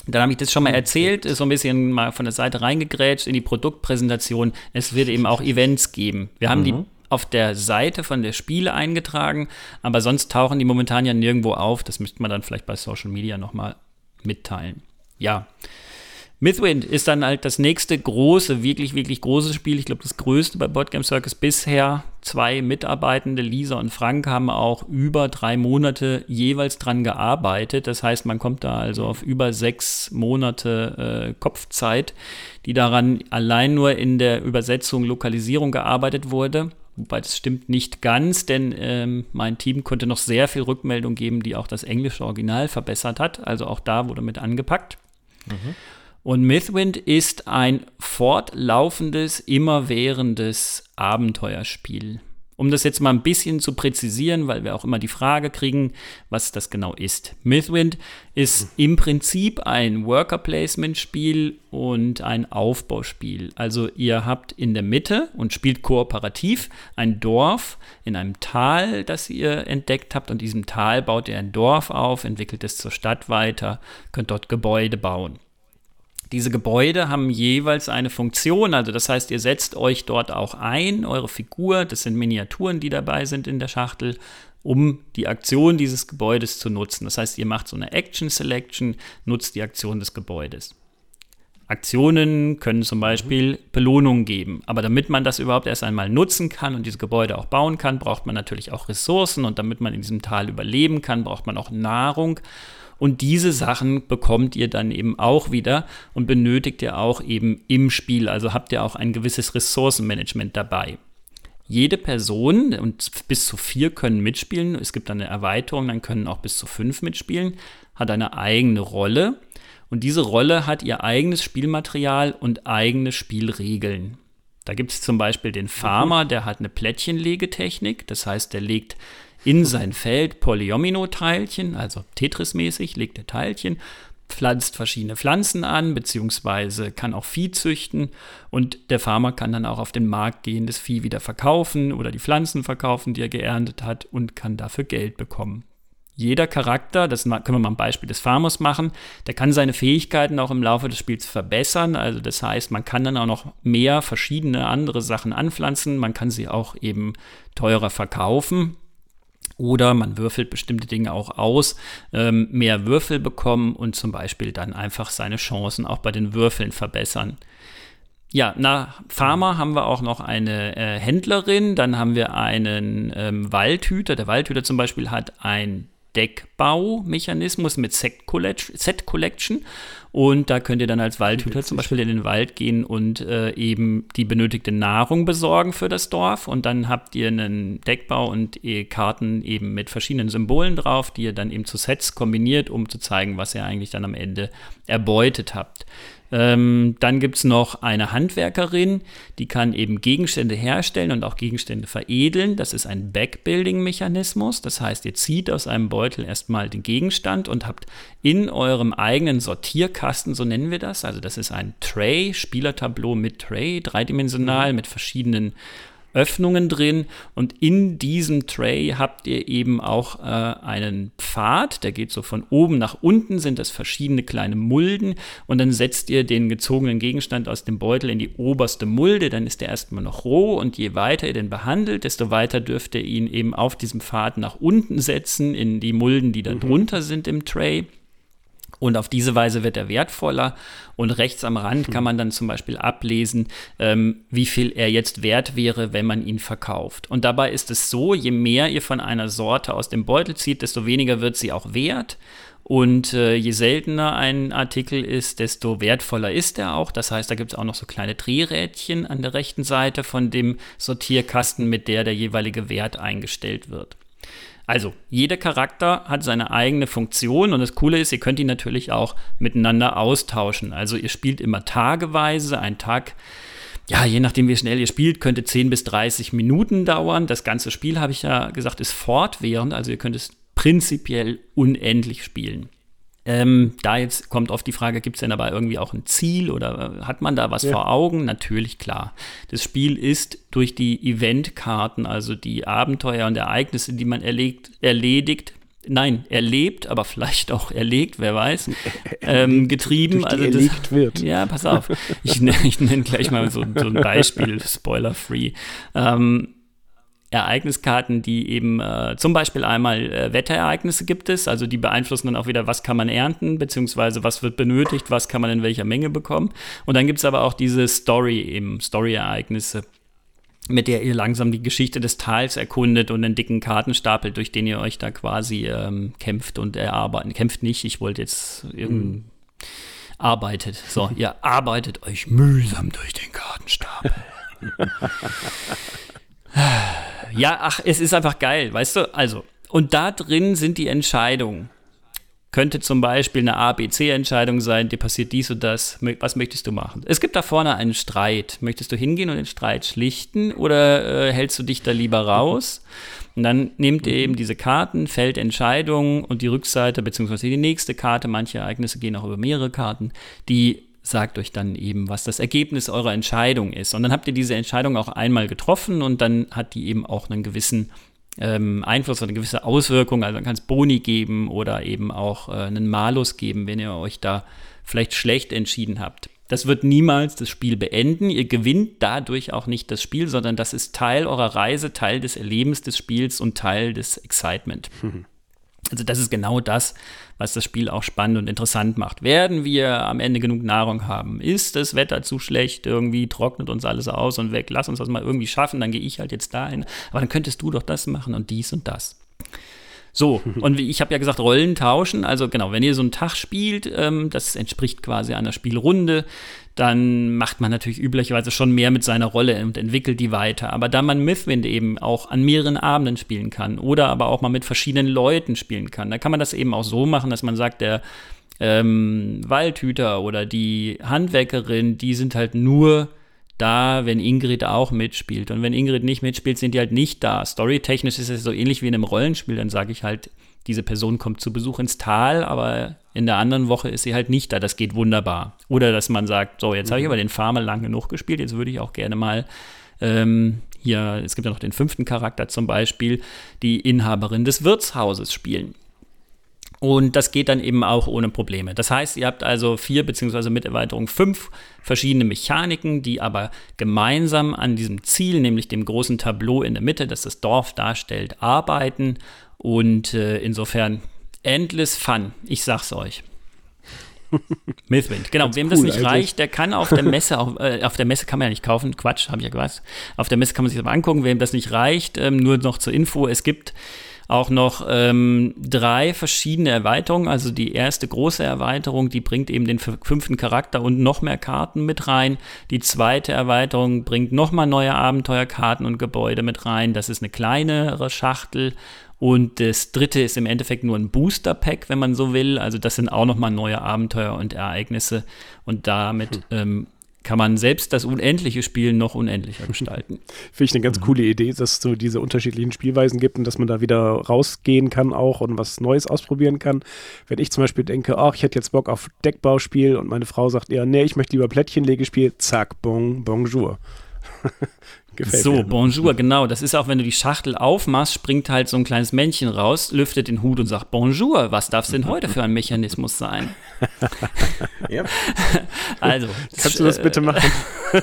Dann habe ich das schon mal erzählt, so ein bisschen mal von der Seite reingegrätscht in die Produktpräsentation. Es wird eben auch Events geben. Wir haben mhm. die auf der Seite von der Spiele eingetragen, aber sonst tauchen die momentan ja nirgendwo auf. Das müsste man dann vielleicht bei Social Media nochmal mitteilen. Ja. Mythwind ist dann halt das nächste große, wirklich, wirklich große Spiel. Ich glaube, das größte bei Boardgame Circus bisher. Zwei Mitarbeitende, Lisa und Frank, haben auch über drei Monate jeweils dran gearbeitet. Das heißt, man kommt da also auf über sechs Monate äh, Kopfzeit, die daran allein nur in der Übersetzung, Lokalisierung gearbeitet wurde. Wobei das stimmt nicht ganz, denn ähm, mein Team konnte noch sehr viel Rückmeldung geben, die auch das englische Original verbessert hat. Also auch da wurde mit angepackt. Mhm. Und Mythwind ist ein fortlaufendes, immerwährendes Abenteuerspiel. Um das jetzt mal ein bisschen zu präzisieren, weil wir auch immer die Frage kriegen, was das genau ist. Mythwind ist im Prinzip ein Worker Placement Spiel und ein Aufbauspiel. Also ihr habt in der Mitte und spielt kooperativ ein Dorf in einem Tal, das ihr entdeckt habt und in diesem Tal baut ihr ein Dorf auf, entwickelt es zur Stadt weiter, könnt dort Gebäude bauen. Diese Gebäude haben jeweils eine Funktion, also das heißt, ihr setzt euch dort auch ein, eure Figur, das sind Miniaturen, die dabei sind in der Schachtel, um die Aktion dieses Gebäudes zu nutzen. Das heißt, ihr macht so eine Action Selection, nutzt die Aktion des Gebäudes. Aktionen können zum Beispiel Belohnungen geben. Aber damit man das überhaupt erst einmal nutzen kann und diese Gebäude auch bauen kann, braucht man natürlich auch Ressourcen. Und damit man in diesem Tal überleben kann, braucht man auch Nahrung. Und diese Sachen bekommt ihr dann eben auch wieder und benötigt ihr auch eben im Spiel. Also habt ihr auch ein gewisses Ressourcenmanagement dabei. Jede Person und bis zu vier können mitspielen. Es gibt dann eine Erweiterung, dann können auch bis zu fünf mitspielen. Hat eine eigene Rolle. Und diese Rolle hat ihr eigenes Spielmaterial und eigene Spielregeln. Da gibt es zum Beispiel den Farmer, der hat eine Plättchenlegetechnik. Das heißt, der legt in sein Feld Polyomino-Teilchen, also Tetris-mäßig, legt er Teilchen, pflanzt verschiedene Pflanzen an, beziehungsweise kann auch Vieh züchten und der Farmer kann dann auch auf den Markt gehen, das Vieh wieder verkaufen oder die Pflanzen verkaufen, die er geerntet hat und kann dafür Geld bekommen. Jeder Charakter, das können wir mal ein Beispiel des Farmers machen, der kann seine Fähigkeiten auch im Laufe des Spiels verbessern. Also das heißt, man kann dann auch noch mehr verschiedene andere Sachen anpflanzen. Man kann sie auch eben teurer verkaufen. Oder man würfelt bestimmte Dinge auch aus, ähm, mehr Würfel bekommen und zum Beispiel dann einfach seine Chancen auch bei den Würfeln verbessern. Ja, nach Farmer haben wir auch noch eine äh, Händlerin, dann haben wir einen ähm, Waldhüter. Der Waldhüter zum Beispiel hat ein Deckbaumechanismus mit Set Collection. Und da könnt ihr dann als Waldhüter zum Beispiel in den Wald gehen und äh, eben die benötigte Nahrung besorgen für das Dorf. Und dann habt ihr einen Deckbau und Karten eben mit verschiedenen Symbolen drauf, die ihr dann eben zu Sets kombiniert, um zu zeigen, was ihr eigentlich dann am Ende erbeutet habt. Ähm, dann gibt es noch eine Handwerkerin, die kann eben Gegenstände herstellen und auch Gegenstände veredeln. Das ist ein Backbuilding-Mechanismus. Das heißt, ihr zieht aus einem Beutel Beutel erstmal den Gegenstand und habt in eurem eigenen Sortierkasten, so nennen wir das, also das ist ein Tray, Spielertableau mit Tray, dreidimensional, mit verschiedenen Öffnungen drin und in diesem Tray habt ihr eben auch äh, einen Pfad, der geht so von oben nach unten, sind das verschiedene kleine Mulden und dann setzt ihr den gezogenen Gegenstand aus dem Beutel in die oberste Mulde, dann ist der erstmal noch roh und je weiter ihr den behandelt, desto weiter dürft ihr ihn eben auf diesem Pfad nach unten setzen in die Mulden, die da mhm. drunter sind im Tray. Und auf diese Weise wird er wertvoller. Und rechts am Rand kann man dann zum Beispiel ablesen, ähm, wie viel er jetzt wert wäre, wenn man ihn verkauft. Und dabei ist es so, je mehr ihr von einer Sorte aus dem Beutel zieht, desto weniger wird sie auch wert. Und äh, je seltener ein Artikel ist, desto wertvoller ist er auch. Das heißt, da gibt es auch noch so kleine Drehrädchen an der rechten Seite von dem Sortierkasten, mit der der jeweilige Wert eingestellt wird. Also, jeder Charakter hat seine eigene Funktion und das Coole ist, ihr könnt ihn natürlich auch miteinander austauschen. Also, ihr spielt immer tageweise. Ein Tag, ja, je nachdem, wie schnell ihr spielt, könnte 10 bis 30 Minuten dauern. Das ganze Spiel, habe ich ja gesagt, ist fortwährend. Also, ihr könnt es prinzipiell unendlich spielen. Ähm, da jetzt kommt oft die Frage, gibt es denn aber irgendwie auch ein Ziel oder hat man da was ja. vor Augen? Natürlich klar. Das Spiel ist durch die Eventkarten, also die Abenteuer und Ereignisse, die man erlegt, erledigt, nein, erlebt, aber vielleicht auch erlegt, wer weiß, ähm, getrieben. also das, erlegt wird. Ja, pass auf. Ich, ich nenne gleich mal so, so ein Beispiel, spoiler-free. Ähm, Ereigniskarten, die eben äh, zum Beispiel einmal äh, Wetterereignisse gibt es, also die beeinflussen dann auch wieder, was kann man ernten, beziehungsweise was wird benötigt, was kann man in welcher Menge bekommen. Und dann gibt es aber auch diese Story, eben Story-Ereignisse mit der ihr langsam die Geschichte des Tals erkundet und einen dicken Kartenstapel, durch den ihr euch da quasi ähm, kämpft und erarbeitet. Kämpft nicht, ich wollte jetzt irgendein. Mhm. Arbeitet. So, ihr arbeitet euch mühsam durch den Kartenstapel. Ja, ach, es ist einfach geil, weißt du? Also, und da drin sind die Entscheidungen. Könnte zum Beispiel eine ABC-Entscheidung sein, dir passiert dies und das. Was möchtest du machen? Es gibt da vorne einen Streit. Möchtest du hingehen und den Streit schlichten oder äh, hältst du dich da lieber raus? Und dann nehmt ihr eben diese Karten, Feldentscheidungen und die Rückseite, beziehungsweise die nächste Karte, manche Ereignisse gehen auch über mehrere Karten, die sagt euch dann eben, was das Ergebnis eurer Entscheidung ist. Und dann habt ihr diese Entscheidung auch einmal getroffen und dann hat die eben auch einen gewissen ähm, Einfluss oder eine gewisse Auswirkung. Also dann kann es Boni geben oder eben auch äh, einen Malus geben, wenn ihr euch da vielleicht schlecht entschieden habt. Das wird niemals das Spiel beenden. Ihr gewinnt dadurch auch nicht das Spiel, sondern das ist Teil eurer Reise, Teil des Erlebens des Spiels und Teil des Excitement. Mhm. Also das ist genau das, was das Spiel auch spannend und interessant macht. Werden wir am Ende genug Nahrung haben? Ist das Wetter zu schlecht? Irgendwie trocknet uns alles aus und weg. Lass uns das mal irgendwie schaffen, dann gehe ich halt jetzt dahin. Aber dann könntest du doch das machen und dies und das. So, und ich habe ja gesagt, Rollen tauschen. Also genau, wenn ihr so einen Tag spielt, ähm, das entspricht quasi einer Spielrunde, dann macht man natürlich üblicherweise schon mehr mit seiner Rolle und entwickelt die weiter. Aber da man Mythwind eben auch an mehreren Abenden spielen kann oder aber auch mal mit verschiedenen Leuten spielen kann, da kann man das eben auch so machen, dass man sagt, der ähm, Waldhüter oder die Handwerkerin, die sind halt nur da, wenn Ingrid auch mitspielt. Und wenn Ingrid nicht mitspielt, sind die halt nicht da. Storytechnisch ist es so ähnlich wie in einem Rollenspiel. Dann sage ich halt, diese Person kommt zu Besuch ins Tal, aber in der anderen Woche ist sie halt nicht da. Das geht wunderbar. Oder dass man sagt, so, jetzt habe ich mhm. aber den Farmer lang genug gespielt, jetzt würde ich auch gerne mal ähm, hier, es gibt ja noch den fünften Charakter zum Beispiel, die Inhaberin des Wirtshauses spielen. Und das geht dann eben auch ohne Probleme. Das heißt, ihr habt also vier beziehungsweise mit Erweiterung fünf verschiedene Mechaniken, die aber gemeinsam an diesem Ziel, nämlich dem großen Tableau in der Mitte, das das Dorf darstellt, arbeiten. Und äh, insofern endless fun. Ich sag's euch. Mythwind, genau. Wem cool, das nicht eigentlich. reicht, der kann auf der Messe, auf, äh, auf, der Messe kann man ja nicht kaufen, Quatsch, habe ich ja gesagt. Auf der Messe kann man sich das mal angucken. Wem das nicht reicht, ähm, nur noch zur Info, es gibt auch noch ähm, drei verschiedene Erweiterungen. Also die erste große Erweiterung, die bringt eben den fünften Charakter und noch mehr Karten mit rein. Die zweite Erweiterung bringt nochmal neue Abenteuerkarten und Gebäude mit rein. Das ist eine kleinere Schachtel. Und das dritte ist im Endeffekt nur ein Booster-Pack, wenn man so will. Also das sind auch nochmal neue Abenteuer und Ereignisse. Und damit hm. ähm, kann man selbst das unendliche Spiel noch unendlicher gestalten. Finde ich eine ganz mhm. coole Idee, dass es so diese unterschiedlichen Spielweisen gibt und dass man da wieder rausgehen kann auch und was Neues ausprobieren kann. Wenn ich zum Beispiel denke, ach, ich hätte jetzt Bock auf Deckbauspiel und meine Frau sagt, ja, nee, ich möchte lieber Plättchenlegespiel, zack, bon, bonjour. Gefällt so, mir. Bonjour, genau. Das ist auch, wenn du die Schachtel aufmachst, springt halt so ein kleines Männchen raus, lüftet den Hut und sagt Bonjour. Was darf es denn heute für ein Mechanismus sein? ja. Also. Kannst du das bitte machen?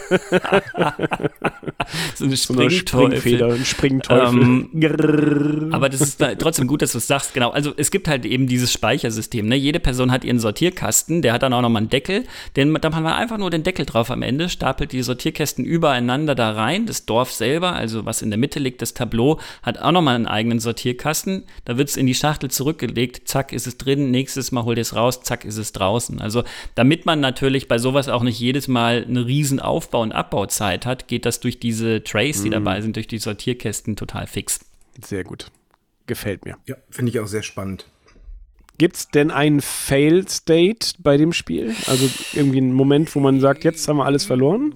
so eine Springfeder, ein Springteufel. Ähm, aber das ist trotzdem gut, dass du es sagst. Genau. Also es gibt halt eben dieses Speichersystem. Ne? Jede Person hat ihren Sortierkasten, der hat dann auch nochmal einen Deckel. Den, da machen wir einfach nur den Deckel drauf am Ende, stapelt die Sortierkästen übereinander da rein. Das Dorf selber, also was in der Mitte liegt, das Tableau, hat auch nochmal einen eigenen Sortierkasten. Da wird es in die Schachtel zurückgelegt, zack, ist es drin, nächstes Mal holt ihr es raus, zack, ist es draußen. Also damit man natürlich bei sowas auch nicht jedes Mal eine riesen Aufbau- und Abbauzeit hat, geht das durch diese Trays, die mhm. dabei sind, durch die Sortierkästen total fix. Sehr gut. Gefällt mir. Ja, finde ich auch sehr spannend. Gibt es denn einen Fail-State bei dem Spiel? Also irgendwie einen Moment, wo man sagt, jetzt haben wir alles verloren?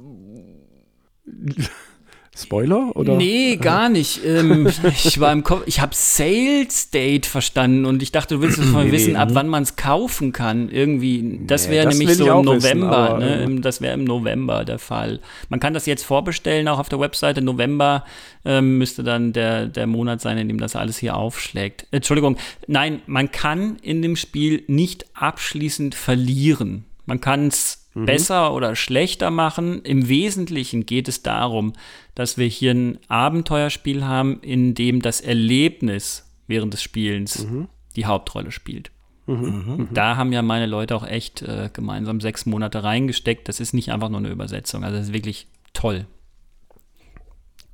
Spoiler? Oder? Nee, gar nicht. Ähm, ich war im Kopf, ich habe Sales Date verstanden und ich dachte, du willst von nee, wissen, ab wann man es kaufen kann. Irgendwie. Das wäre nee, nämlich so im November. Wissen, ne? Das wäre im November der Fall. Man kann das jetzt vorbestellen, auch auf der Webseite. November ähm, müsste dann der, der Monat sein, in dem das alles hier aufschlägt. Entschuldigung. Nein, man kann in dem Spiel nicht abschließend verlieren. Man kann es mhm. besser oder schlechter machen. Im Wesentlichen geht es darum, dass wir hier ein Abenteuerspiel haben, in dem das Erlebnis während des Spielens mhm. die Hauptrolle spielt. Mhm. mhm. Da haben ja meine Leute auch echt äh, gemeinsam sechs Monate reingesteckt. Das ist nicht einfach nur eine Übersetzung. Also das ist wirklich toll.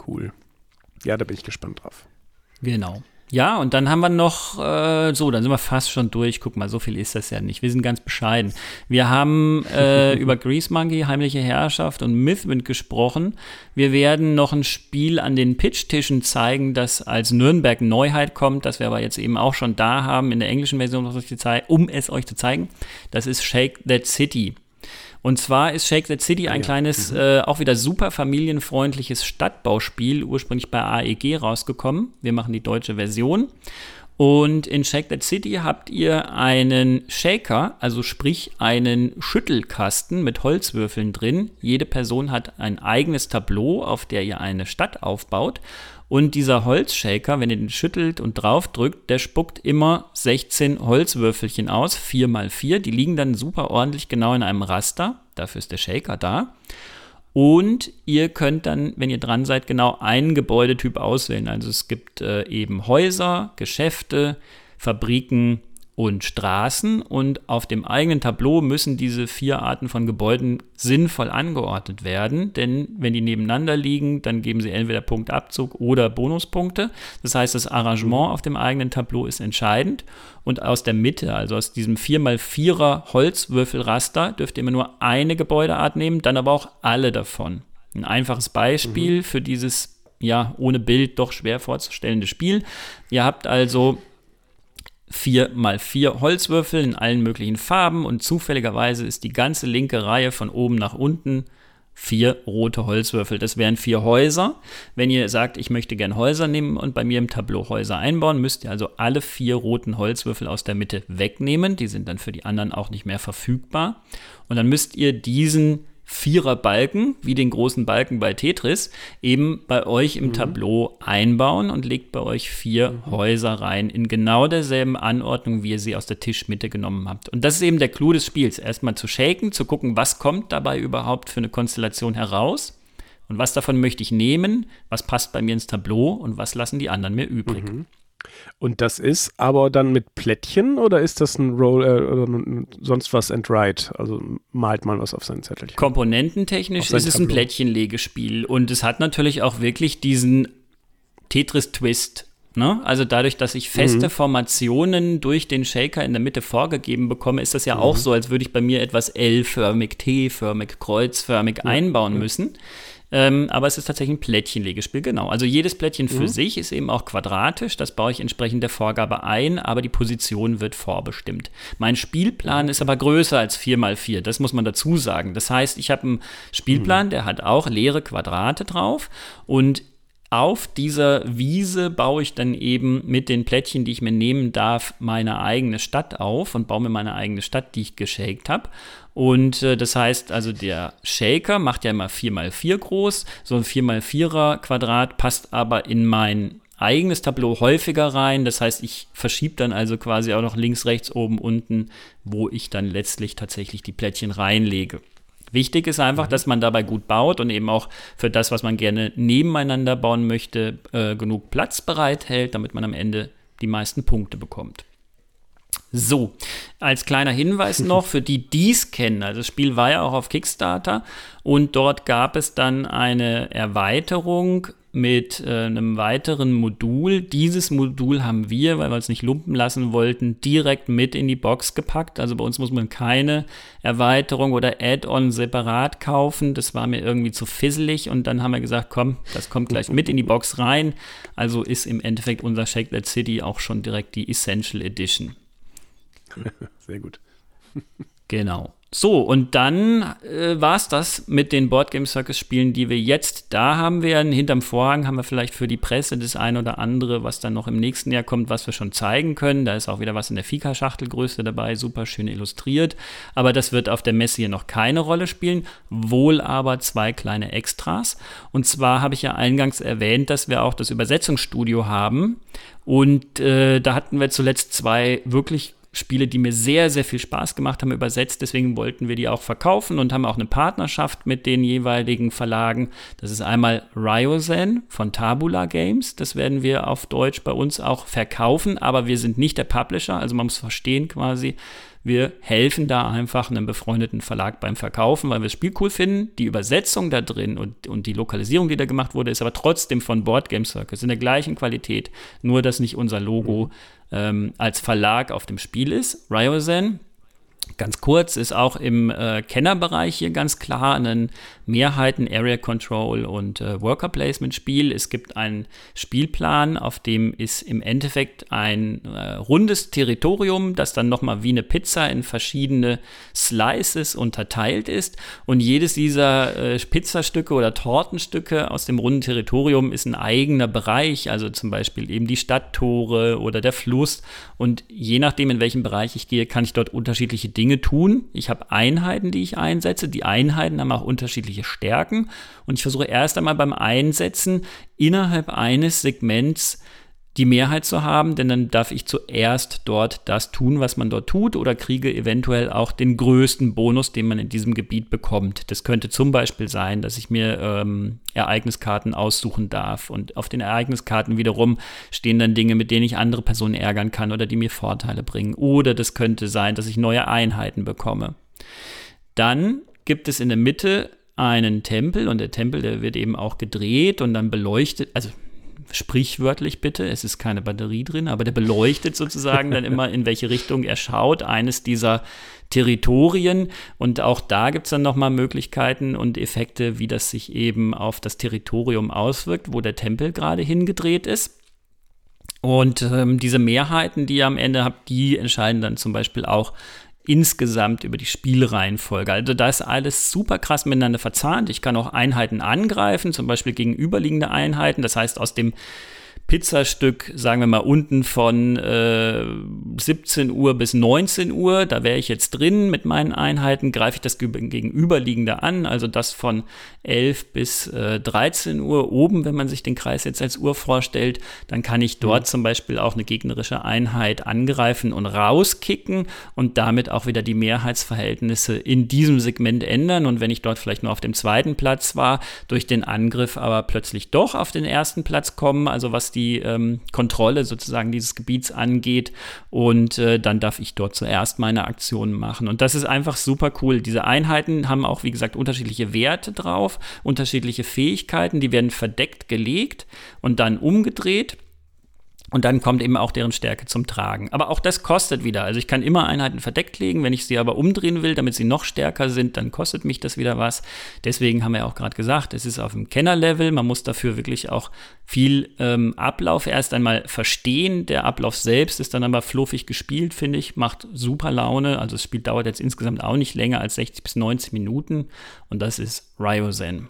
Cool. Ja, da bin ich gespannt drauf. Genau. Ja, und dann haben wir noch, äh, so, dann sind wir fast schon durch. Guck mal, so viel ist das ja nicht. Wir sind ganz bescheiden. Wir haben äh, über Grease Monkey, Heimliche Herrschaft und Mythwind gesprochen. Wir werden noch ein Spiel an den Pitchtischen zeigen, das als Nürnberg Neuheit kommt, das wir aber jetzt eben auch schon da haben in der englischen Version, um es euch zu zeigen. Das ist Shake That City. Und zwar ist Shake That City ein ja. kleines, mhm. äh, auch wieder super familienfreundliches Stadtbauspiel, ursprünglich bei AEG rausgekommen. Wir machen die deutsche Version. Und in Shake That City habt ihr einen Shaker, also sprich einen Schüttelkasten mit Holzwürfeln drin. Jede Person hat ein eigenes Tableau, auf der ihr eine Stadt aufbaut. Und dieser Holzshaker, wenn ihr den schüttelt und draufdrückt, der spuckt immer 16 Holzwürfelchen aus, 4 mal 4. Die liegen dann super ordentlich genau in einem Raster. Dafür ist der Shaker da. Und ihr könnt dann, wenn ihr dran seid, genau einen Gebäudetyp auswählen. Also es gibt äh, eben Häuser, Geschäfte, Fabriken, und Straßen und auf dem eigenen Tableau müssen diese vier Arten von Gebäuden sinnvoll angeordnet werden, denn wenn die nebeneinander liegen, dann geben sie entweder Punktabzug oder Bonuspunkte. Das heißt, das Arrangement auf dem eigenen Tableau ist entscheidend und aus der Mitte, also aus diesem 4x4er Holzwürfelraster, dürft ihr immer nur eine Gebäudeart nehmen, dann aber auch alle davon. Ein einfaches Beispiel mhm. für dieses ja ohne Bild doch schwer vorzustellende Spiel. Ihr habt also vier mal vier Holzwürfel in allen möglichen Farben und zufälligerweise ist die ganze linke Reihe von oben nach unten vier rote Holzwürfel. Das wären vier Häuser. Wenn ihr sagt, ich möchte gern Häuser nehmen und bei mir im Tableau Häuser einbauen, müsst ihr also alle vier roten Holzwürfel aus der Mitte wegnehmen. Die sind dann für die anderen auch nicht mehr verfügbar. Und dann müsst ihr diesen Viererbalken, wie den großen Balken bei Tetris, eben bei euch im mhm. Tableau einbauen und legt bei euch vier mhm. Häuser rein in genau derselben Anordnung, wie ihr sie aus der Tischmitte genommen habt. Und das ist eben der Clou des Spiels. Erstmal zu shaken, zu gucken, was kommt dabei überhaupt für eine Konstellation heraus und was davon möchte ich nehmen, was passt bei mir ins Tableau und was lassen die anderen mir übrig. Mhm. Und das ist aber dann mit Plättchen oder ist das ein Roll äh, oder sonst was and write? Also malt man was auf sein Zettelchen? Komponententechnisch ist es ein Plättchenlegespiel und es hat natürlich auch wirklich diesen Tetris-Twist. Ne? Also dadurch, dass ich feste mhm. Formationen durch den Shaker in der Mitte vorgegeben bekomme, ist das ja mhm. auch so, als würde ich bei mir etwas L-förmig, T-förmig, kreuzförmig ja. einbauen müssen. Ähm, aber es ist tatsächlich ein Plättchenlegespiel, genau. Also jedes Plättchen für Mhm. sich ist eben auch quadratisch. Das baue ich entsprechend der Vorgabe ein, aber die Position wird vorbestimmt. Mein Spielplan ist aber größer als 4x4. Das muss man dazu sagen. Das heißt, ich habe einen Spielplan, der hat auch leere Quadrate drauf und auf dieser Wiese baue ich dann eben mit den Plättchen, die ich mir nehmen darf, meine eigene Stadt auf und baue mir meine eigene Stadt, die ich geshakt habe. Und äh, das heißt, also der Shaker macht ja immer 4x4 groß. So ein 4x4er Quadrat passt aber in mein eigenes Tableau häufiger rein. Das heißt, ich verschiebe dann also quasi auch noch links, rechts, oben, unten, wo ich dann letztlich tatsächlich die Plättchen reinlege. Wichtig ist einfach, dass man dabei gut baut und eben auch für das, was man gerne nebeneinander bauen möchte, äh, genug Platz bereithält, damit man am Ende die meisten Punkte bekommt. So, als kleiner Hinweis noch für die, die es kennen. Also das Spiel war ja auch auf Kickstarter und dort gab es dann eine Erweiterung mit äh, einem weiteren Modul. Dieses Modul haben wir, weil wir es nicht lumpen lassen wollten, direkt mit in die Box gepackt. Also bei uns muss man keine Erweiterung oder Add-on separat kaufen. Das war mir irgendwie zu fisselig und dann haben wir gesagt, komm, das kommt gleich mit in die Box rein. Also ist im Endeffekt unser Shake That City auch schon direkt die Essential Edition. Sehr gut. Genau. So, und dann äh, war es das mit den Boardgame Circus Spielen, die wir jetzt da haben werden. Hinterm Vorhang haben wir vielleicht für die Presse das ein oder andere, was dann noch im nächsten Jahr kommt, was wir schon zeigen können. Da ist auch wieder was in der Fika-Schachtelgröße dabei, super schön illustriert. Aber das wird auf der Messe hier noch keine Rolle spielen, wohl aber zwei kleine Extras. Und zwar habe ich ja eingangs erwähnt, dass wir auch das Übersetzungsstudio haben. Und äh, da hatten wir zuletzt zwei wirklich Spiele, die mir sehr, sehr viel Spaß gemacht haben, übersetzt. Deswegen wollten wir die auch verkaufen und haben auch eine Partnerschaft mit den jeweiligen Verlagen. Das ist einmal Ryozen von Tabula Games. Das werden wir auf Deutsch bei uns auch verkaufen, aber wir sind nicht der Publisher. Also man muss verstehen quasi, wir helfen da einfach einem befreundeten Verlag beim Verkaufen, weil wir das Spiel cool finden. Die Übersetzung da drin und, und die Lokalisierung, die da gemacht wurde, ist aber trotzdem von Board Game Circus in der gleichen Qualität. Nur, dass nicht unser Logo ähm, als Verlag auf dem Spiel ist. Ryozen Ganz kurz ist auch im äh, Kennerbereich hier ganz klar ein Mehrheiten Area Control und äh, Worker Placement Spiel. Es gibt einen Spielplan, auf dem ist im Endeffekt ein äh, rundes Territorium, das dann nochmal wie eine Pizza in verschiedene Slices unterteilt ist. Und jedes dieser äh, Pizzastücke oder Tortenstücke aus dem runden Territorium ist ein eigener Bereich, also zum Beispiel eben die Stadttore oder der Fluss. Und je nachdem, in welchem Bereich ich gehe, kann ich dort unterschiedliche Dinge tun. Ich habe Einheiten, die ich einsetze. Die Einheiten haben auch unterschiedliche Stärken. Und ich versuche erst einmal beim Einsetzen innerhalb eines Segments die Mehrheit zu haben, denn dann darf ich zuerst dort das tun, was man dort tut, oder kriege eventuell auch den größten Bonus, den man in diesem Gebiet bekommt. Das könnte zum Beispiel sein, dass ich mir ähm, Ereigniskarten aussuchen darf. Und auf den Ereigniskarten wiederum stehen dann Dinge, mit denen ich andere Personen ärgern kann oder die mir Vorteile bringen. Oder das könnte sein, dass ich neue Einheiten bekomme. Dann gibt es in der Mitte einen Tempel und der Tempel, der wird eben auch gedreht und dann beleuchtet, also sprichwörtlich bitte, es ist keine Batterie drin, aber der beleuchtet sozusagen dann immer, in welche Richtung er schaut, eines dieser Territorien. Und auch da gibt es dann nochmal Möglichkeiten und Effekte, wie das sich eben auf das Territorium auswirkt, wo der Tempel gerade hingedreht ist. Und ähm, diese Mehrheiten, die ihr am Ende habt, die entscheiden dann zum Beispiel auch insgesamt über die Spielreihenfolge. Also da ist alles super krass miteinander verzahnt. Ich kann auch Einheiten angreifen, zum Beispiel gegenüberliegende Einheiten. Das heißt, aus dem Pizzastück, sagen wir mal, unten von äh, 17 Uhr bis 19 Uhr, da wäre ich jetzt drin mit meinen Einheiten, greife ich das Gegenüberliegende an, also das von 11 bis äh, 13 Uhr oben, wenn man sich den Kreis jetzt als Uhr vorstellt, dann kann ich dort mhm. zum Beispiel auch eine gegnerische Einheit angreifen und rauskicken und damit auch wieder die Mehrheitsverhältnisse in diesem Segment ändern. Und wenn ich dort vielleicht nur auf dem zweiten Platz war, durch den Angriff aber plötzlich doch auf den ersten Platz kommen, also was die ähm, Kontrolle sozusagen dieses Gebiets angeht. Und äh, dann darf ich dort zuerst meine Aktionen machen. Und das ist einfach super cool. Diese Einheiten haben auch, wie gesagt, unterschiedliche Werte drauf, unterschiedliche Fähigkeiten. Die werden verdeckt gelegt und dann umgedreht. Und dann kommt eben auch deren Stärke zum Tragen. Aber auch das kostet wieder. Also ich kann immer Einheiten verdeckt legen. Wenn ich sie aber umdrehen will, damit sie noch stärker sind, dann kostet mich das wieder was. Deswegen haben wir auch gerade gesagt, es ist auf dem Kennerlevel. Man muss dafür wirklich auch viel ähm, Ablauf erst einmal verstehen. Der Ablauf selbst ist dann aber fluffig gespielt, finde ich. Macht super Laune. Also das Spiel dauert jetzt insgesamt auch nicht länger als 60 bis 90 Minuten. Und das ist Ryozen.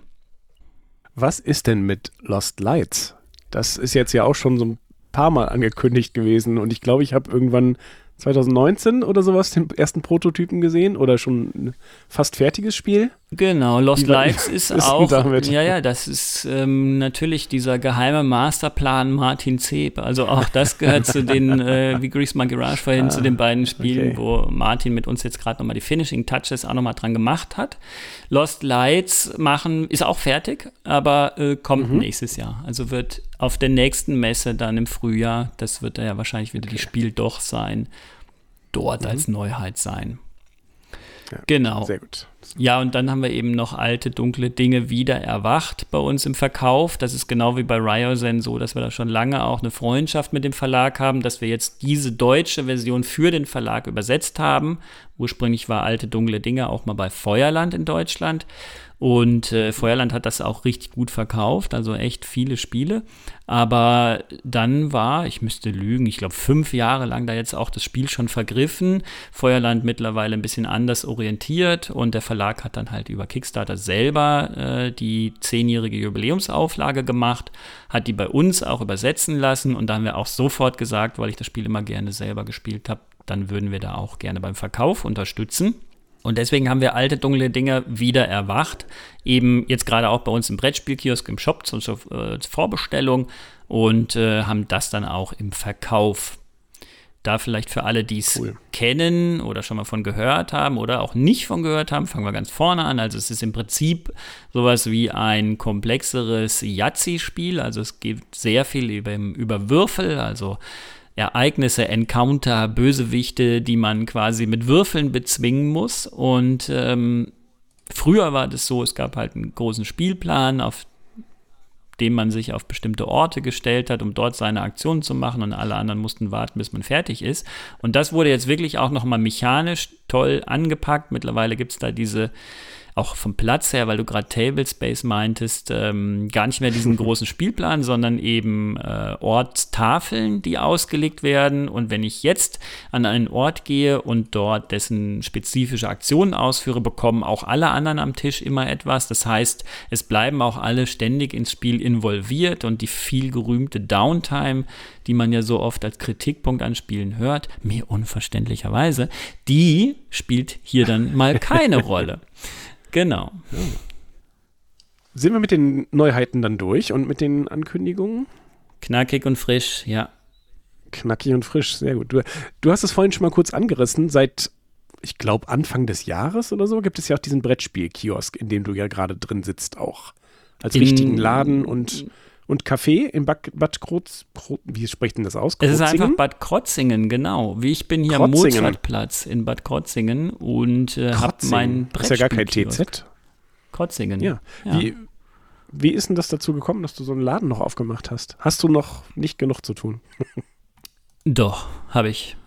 Was ist denn mit Lost Lights? Das ist jetzt ja auch schon so ein paar Mal angekündigt gewesen und ich glaube, ich habe irgendwann 2019 oder sowas den ersten Prototypen gesehen oder schon ein fast fertiges Spiel. Genau, Lost Lights ist, ist auch. Damit? Ja, ja, das ist ähm, natürlich dieser geheime Masterplan Martin Zeb. Also auch das gehört zu den, äh, wie Grease Monkey Rush vorhin, ah, zu den beiden Spielen, okay. wo Martin mit uns jetzt gerade nochmal die Finishing Touches auch nochmal dran gemacht hat. Lost Lights machen, ist auch fertig, aber äh, kommt mhm. nächstes Jahr. Also wird auf der nächsten Messe dann im Frühjahr, das wird ja wahrscheinlich wieder okay. die Spiel doch sein, dort mhm. als Neuheit sein. Ja, genau. Sehr gut. Ja, und dann haben wir eben noch alte, dunkle Dinge wieder erwacht bei uns im Verkauf. Das ist genau wie bei Ryozen so, dass wir da schon lange auch eine Freundschaft mit dem Verlag haben, dass wir jetzt diese deutsche Version für den Verlag übersetzt haben. Ursprünglich war alte, dunkle Dinge auch mal bei Feuerland in Deutschland. Und äh, Feuerland hat das auch richtig gut verkauft, also echt viele Spiele. Aber dann war, ich müsste lügen, ich glaube fünf Jahre lang da jetzt auch das Spiel schon vergriffen. Feuerland mittlerweile ein bisschen anders orientiert und der Verlag hat dann halt über Kickstarter selber äh, die zehnjährige Jubiläumsauflage gemacht, hat die bei uns auch übersetzen lassen und da haben wir auch sofort gesagt, weil ich das Spiel immer gerne selber gespielt habe, dann würden wir da auch gerne beim Verkauf unterstützen. Und deswegen haben wir alte dunkle Dinge wieder erwacht. Eben jetzt gerade auch bei uns im Brettspielkiosk im Shop zur, zur äh, Vorbestellung und äh, haben das dann auch im Verkauf. Da vielleicht für alle, die es cool. kennen oder schon mal von gehört haben oder auch nicht von gehört haben, fangen wir ganz vorne an. Also es ist im Prinzip sowas wie ein komplexeres Yahtzee-Spiel. Also es geht sehr viel über, über Würfel, also Ereignisse, Encounter, Bösewichte, die man quasi mit Würfeln bezwingen muss. Und ähm, früher war das so, es gab halt einen großen Spielplan, auf dem man sich auf bestimmte Orte gestellt hat, um dort seine Aktionen zu machen und alle anderen mussten warten, bis man fertig ist. Und das wurde jetzt wirklich auch nochmal mechanisch toll angepackt. Mittlerweile gibt es da diese auch vom Platz her, weil du gerade Table Space meintest, ähm, gar nicht mehr diesen großen Spielplan, sondern eben äh, Ortstafeln, die ausgelegt werden. Und wenn ich jetzt an einen Ort gehe und dort dessen spezifische Aktionen ausführe, bekommen auch alle anderen am Tisch immer etwas. Das heißt, es bleiben auch alle ständig ins Spiel involviert und die viel gerühmte Downtime, die man ja so oft als Kritikpunkt an Spielen hört, mir unverständlicherweise, die spielt hier dann mal keine Rolle. Genau. Ja. Sind wir mit den Neuheiten dann durch und mit den Ankündigungen? Knackig und frisch, ja. Knackig und frisch, sehr gut. Du, du hast es vorhin schon mal kurz angerissen. Seit, ich glaube, Anfang des Jahres oder so gibt es ja auch diesen Brettspiel-Kiosk, in dem du ja gerade drin sitzt, auch. Als in, richtigen Laden und und Café in Bad, Bad Krotz, wie spricht denn das aus? Krotzingen? Es ist einfach Bad Krotzingen, genau. Wie ich bin hier am Mozartplatz in Bad Krotzingen und äh, habe mein Das ist ja gar kein TZ. Krotzingen. Ja. ja. Wie, wie ist denn das dazu gekommen, dass du so einen Laden noch aufgemacht hast? Hast du noch nicht genug zu tun? Doch, habe ich.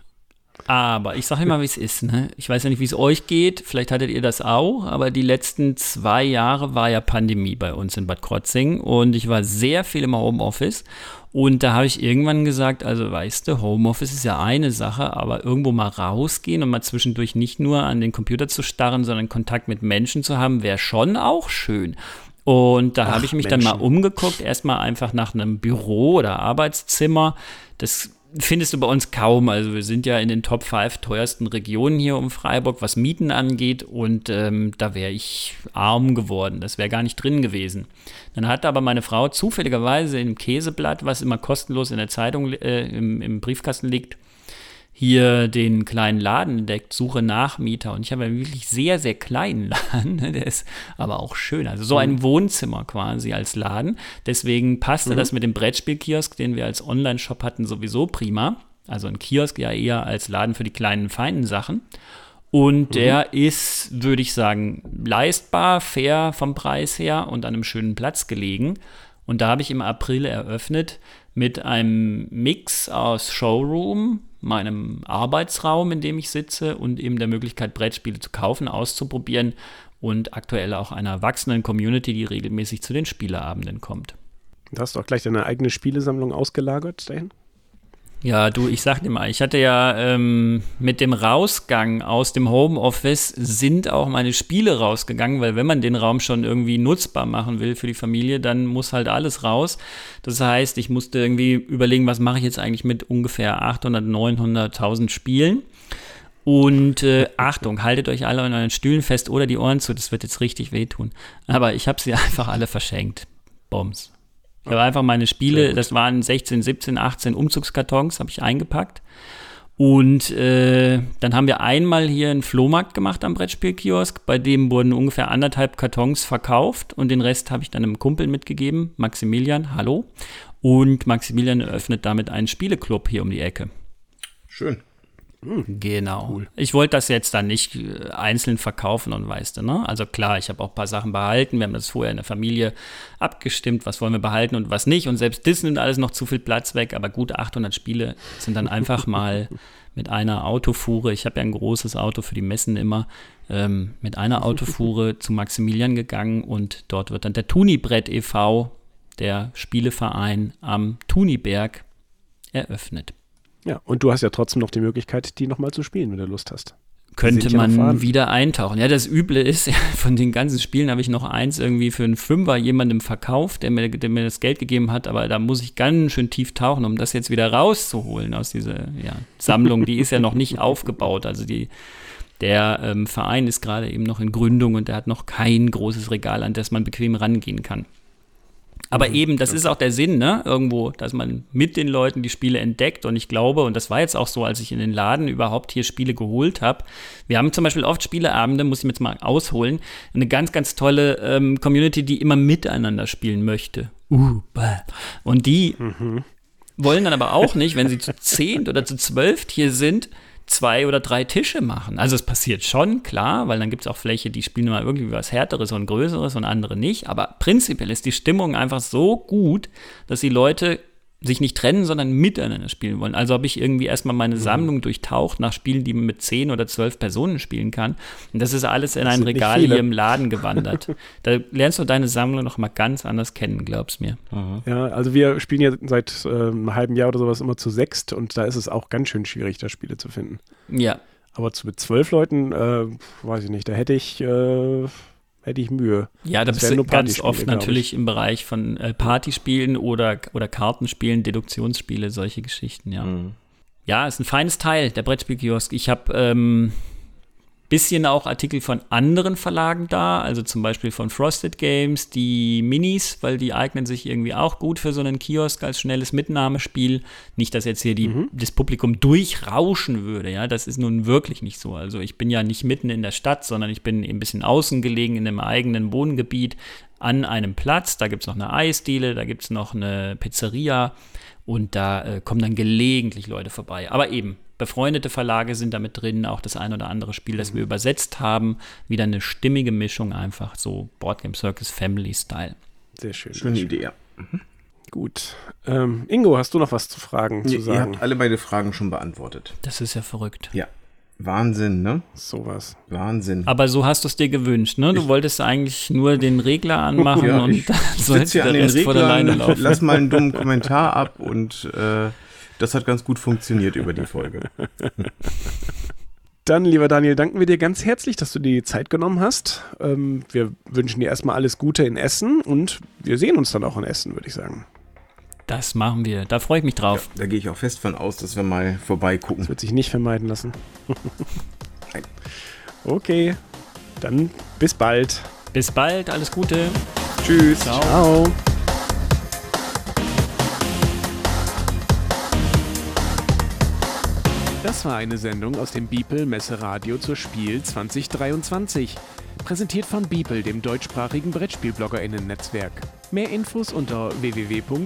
Aber ich sage immer, wie es ist. Ne? Ich weiß ja nicht, wie es euch geht. Vielleicht hattet ihr das auch. Aber die letzten zwei Jahre war ja Pandemie bei uns in Bad Krotzing. Und ich war sehr viel im Homeoffice. Und da habe ich irgendwann gesagt, also weißt du, Homeoffice ist ja eine Sache, aber irgendwo mal rausgehen und mal zwischendurch nicht nur an den Computer zu starren, sondern Kontakt mit Menschen zu haben, wäre schon auch schön. Und da habe ich mich Menschen. dann mal umgeguckt, erstmal einfach nach einem Büro oder Arbeitszimmer. Das findest du bei uns kaum. Also wir sind ja in den Top 5 teuersten Regionen hier um Freiburg, was Mieten angeht. Und ähm, da wäre ich arm geworden. Das wäre gar nicht drin gewesen. Dann hat aber meine Frau zufälligerweise im Käseblatt, was immer kostenlos in der Zeitung äh, im, im Briefkasten liegt, hier den kleinen Laden entdeckt, suche Nachmieter und ich habe einen wirklich sehr, sehr kleinen Laden, ne, der ist aber auch schön, also so ein mhm. Wohnzimmer quasi als Laden. Deswegen passte mhm. das mit dem Brettspielkiosk, den wir als Online-Shop hatten, sowieso prima. Also ein Kiosk ja eher als Laden für die kleinen, feinen Sachen. Und mhm. der ist, würde ich sagen, leistbar, fair vom Preis her und an einem schönen Platz gelegen. Und da habe ich im April eröffnet mit einem Mix aus Showroom, meinem Arbeitsraum, in dem ich sitze, und eben der Möglichkeit, Brettspiele zu kaufen, auszuprobieren und aktuell auch einer wachsenden Community, die regelmäßig zu den Spieleabenden kommt. Du hast auch gleich deine eigene Spielesammlung ausgelagert dahin? Ja, du, ich sag dir mal, ich hatte ja ähm, mit dem Rausgang aus dem Homeoffice sind auch meine Spiele rausgegangen, weil wenn man den Raum schon irgendwie nutzbar machen will für die Familie, dann muss halt alles raus. Das heißt, ich musste irgendwie überlegen, was mache ich jetzt eigentlich mit ungefähr 800, 900.000 Spielen. Und äh, Achtung, haltet euch alle an euren Stühlen fest oder die Ohren zu, das wird jetzt richtig wehtun. Aber ich habe sie einfach alle verschenkt. Bombs. Ich habe einfach meine Spiele, das waren 16, 17, 18 Umzugskartons, habe ich eingepackt. Und äh, dann haben wir einmal hier einen Flohmarkt gemacht am Brettspielkiosk, bei dem wurden ungefähr anderthalb Kartons verkauft und den Rest habe ich dann einem Kumpel mitgegeben, Maximilian, hallo. Und Maximilian eröffnet damit einen Spieleclub hier um die Ecke. Schön. Genau. Cool. Ich wollte das jetzt dann nicht äh, einzeln verkaufen und weißt du, ne? Also klar, ich habe auch ein paar Sachen behalten. Wir haben das vorher in der Familie abgestimmt, was wollen wir behalten und was nicht. Und selbst das nimmt alles noch zu viel Platz weg. Aber gut 800 Spiele sind dann einfach mal mit einer Autofuhre, ich habe ja ein großes Auto für die Messen immer, ähm, mit einer Autofuhre zu Maximilian gegangen und dort wird dann der Tunibrett e.V., der Spieleverein am Tuniberg, eröffnet. Ja, und du hast ja trotzdem noch die Möglichkeit, die nochmal zu spielen, wenn du Lust hast. Könnte man wieder eintauchen. Ja, das Üble ist, von den ganzen Spielen habe ich noch eins irgendwie für einen Fünfer jemandem verkauft, der mir, der mir das Geld gegeben hat, aber da muss ich ganz schön tief tauchen, um das jetzt wieder rauszuholen aus dieser ja, Sammlung. Die ist ja noch nicht aufgebaut. Also die, der ähm, Verein ist gerade eben noch in Gründung und der hat noch kein großes Regal, an das man bequem rangehen kann. Aber mhm. eben, das ist auch der Sinn, ne? Irgendwo, dass man mit den Leuten die Spiele entdeckt. Und ich glaube, und das war jetzt auch so, als ich in den Laden überhaupt hier Spiele geholt habe. Wir haben zum Beispiel oft Spieleabende, muss ich mir jetzt mal ausholen. Eine ganz, ganz tolle ähm, Community, die immer miteinander spielen möchte. Uh, bäh. und die mhm. wollen dann aber auch nicht, wenn sie zu zehnt oder zu zwölft hier sind, zwei oder drei Tische machen. Also es passiert schon, klar, weil dann gibt es auch Fläche, die spielen mal irgendwie was Härteres und Größeres und andere nicht. Aber prinzipiell ist die Stimmung einfach so gut, dass die Leute sich nicht trennen, sondern miteinander spielen wollen. Also habe ich irgendwie erstmal meine mhm. Sammlung durchtaucht nach Spielen, die man mit zehn oder zwölf Personen spielen kann. Und das ist alles in ein Regal hier im Laden gewandert. da lernst du deine Sammlung noch mal ganz anders kennen, glaub's mir. Mhm. Ja, also wir spielen ja seit äh, einem halben Jahr oder sowas immer zu sechst und da ist es auch ganz schön schwierig, da Spiele zu finden. Ja. Aber zu, mit zwölf Leuten, äh, weiß ich nicht, da hätte ich äh, hätte ich Mühe. Ja, da bist du ganz oft natürlich im Bereich von äh, Partyspielen oder, oder Kartenspielen, Deduktionsspiele, solche Geschichten, ja. Mhm. Ja, ist ein feines Teil, der Brettspielkiosk. Ich habe ähm, bisschen auch Artikel von anderen Verlagen da, also zum Beispiel von Frosted Games, die Minis, weil die eignen sich irgendwie auch gut für so einen Kiosk als schnelles Mitnahmespiel. Nicht, dass jetzt hier die, mhm. das Publikum durchrauschen würde, ja, das ist nun wirklich nicht so. Also ich bin ja nicht mitten in der Stadt, sondern ich bin ein bisschen außen gelegen in einem eigenen Wohngebiet an einem Platz. Da gibt es noch eine Eisdiele, da gibt es noch eine Pizzeria und da äh, kommen dann gelegentlich Leute vorbei. Aber eben, befreundete Verlage sind damit drin, auch das ein oder andere Spiel, das wir mhm. übersetzt haben. Wieder eine stimmige Mischung, einfach so Boardgame Circus Family Style. Sehr schön. Schöne Idee, ja. Mhm. Gut. Ähm, Ingo, hast du noch was zu fragen? Nee, zu sagen? Ihr habt alle meine Fragen schon beantwortet. Das ist ja verrückt. Ja. Wahnsinn, ne? Sowas. Wahnsinn. Aber so hast du es dir gewünscht, ne? Du ich, wolltest eigentlich nur den Regler anmachen ja, und dann sollst du der Rest Reglern, vor der Leine laufen. Lass mal einen dummen Kommentar ab und äh, das hat ganz gut funktioniert über die Folge. Dann, lieber Daniel, danken wir dir ganz herzlich, dass du dir die Zeit genommen hast. Ähm, wir wünschen dir erstmal alles Gute in Essen und wir sehen uns dann auch in Essen, würde ich sagen. Das machen wir. Da freue ich mich drauf. Ja, da gehe ich auch fest von aus, dass wir mal vorbeigucken. Das wird sich nicht vermeiden lassen. Nein. Okay, dann bis bald. Bis bald, alles Gute. Tschüss. Ciao. Ciao. Das war eine Sendung aus dem Beeple Messeradio zur Spiel 2023. Präsentiert von Beeple, dem deutschsprachigen BrettspielbloggerInnen-Netzwerk. Mehr Infos unter www.beeple.de.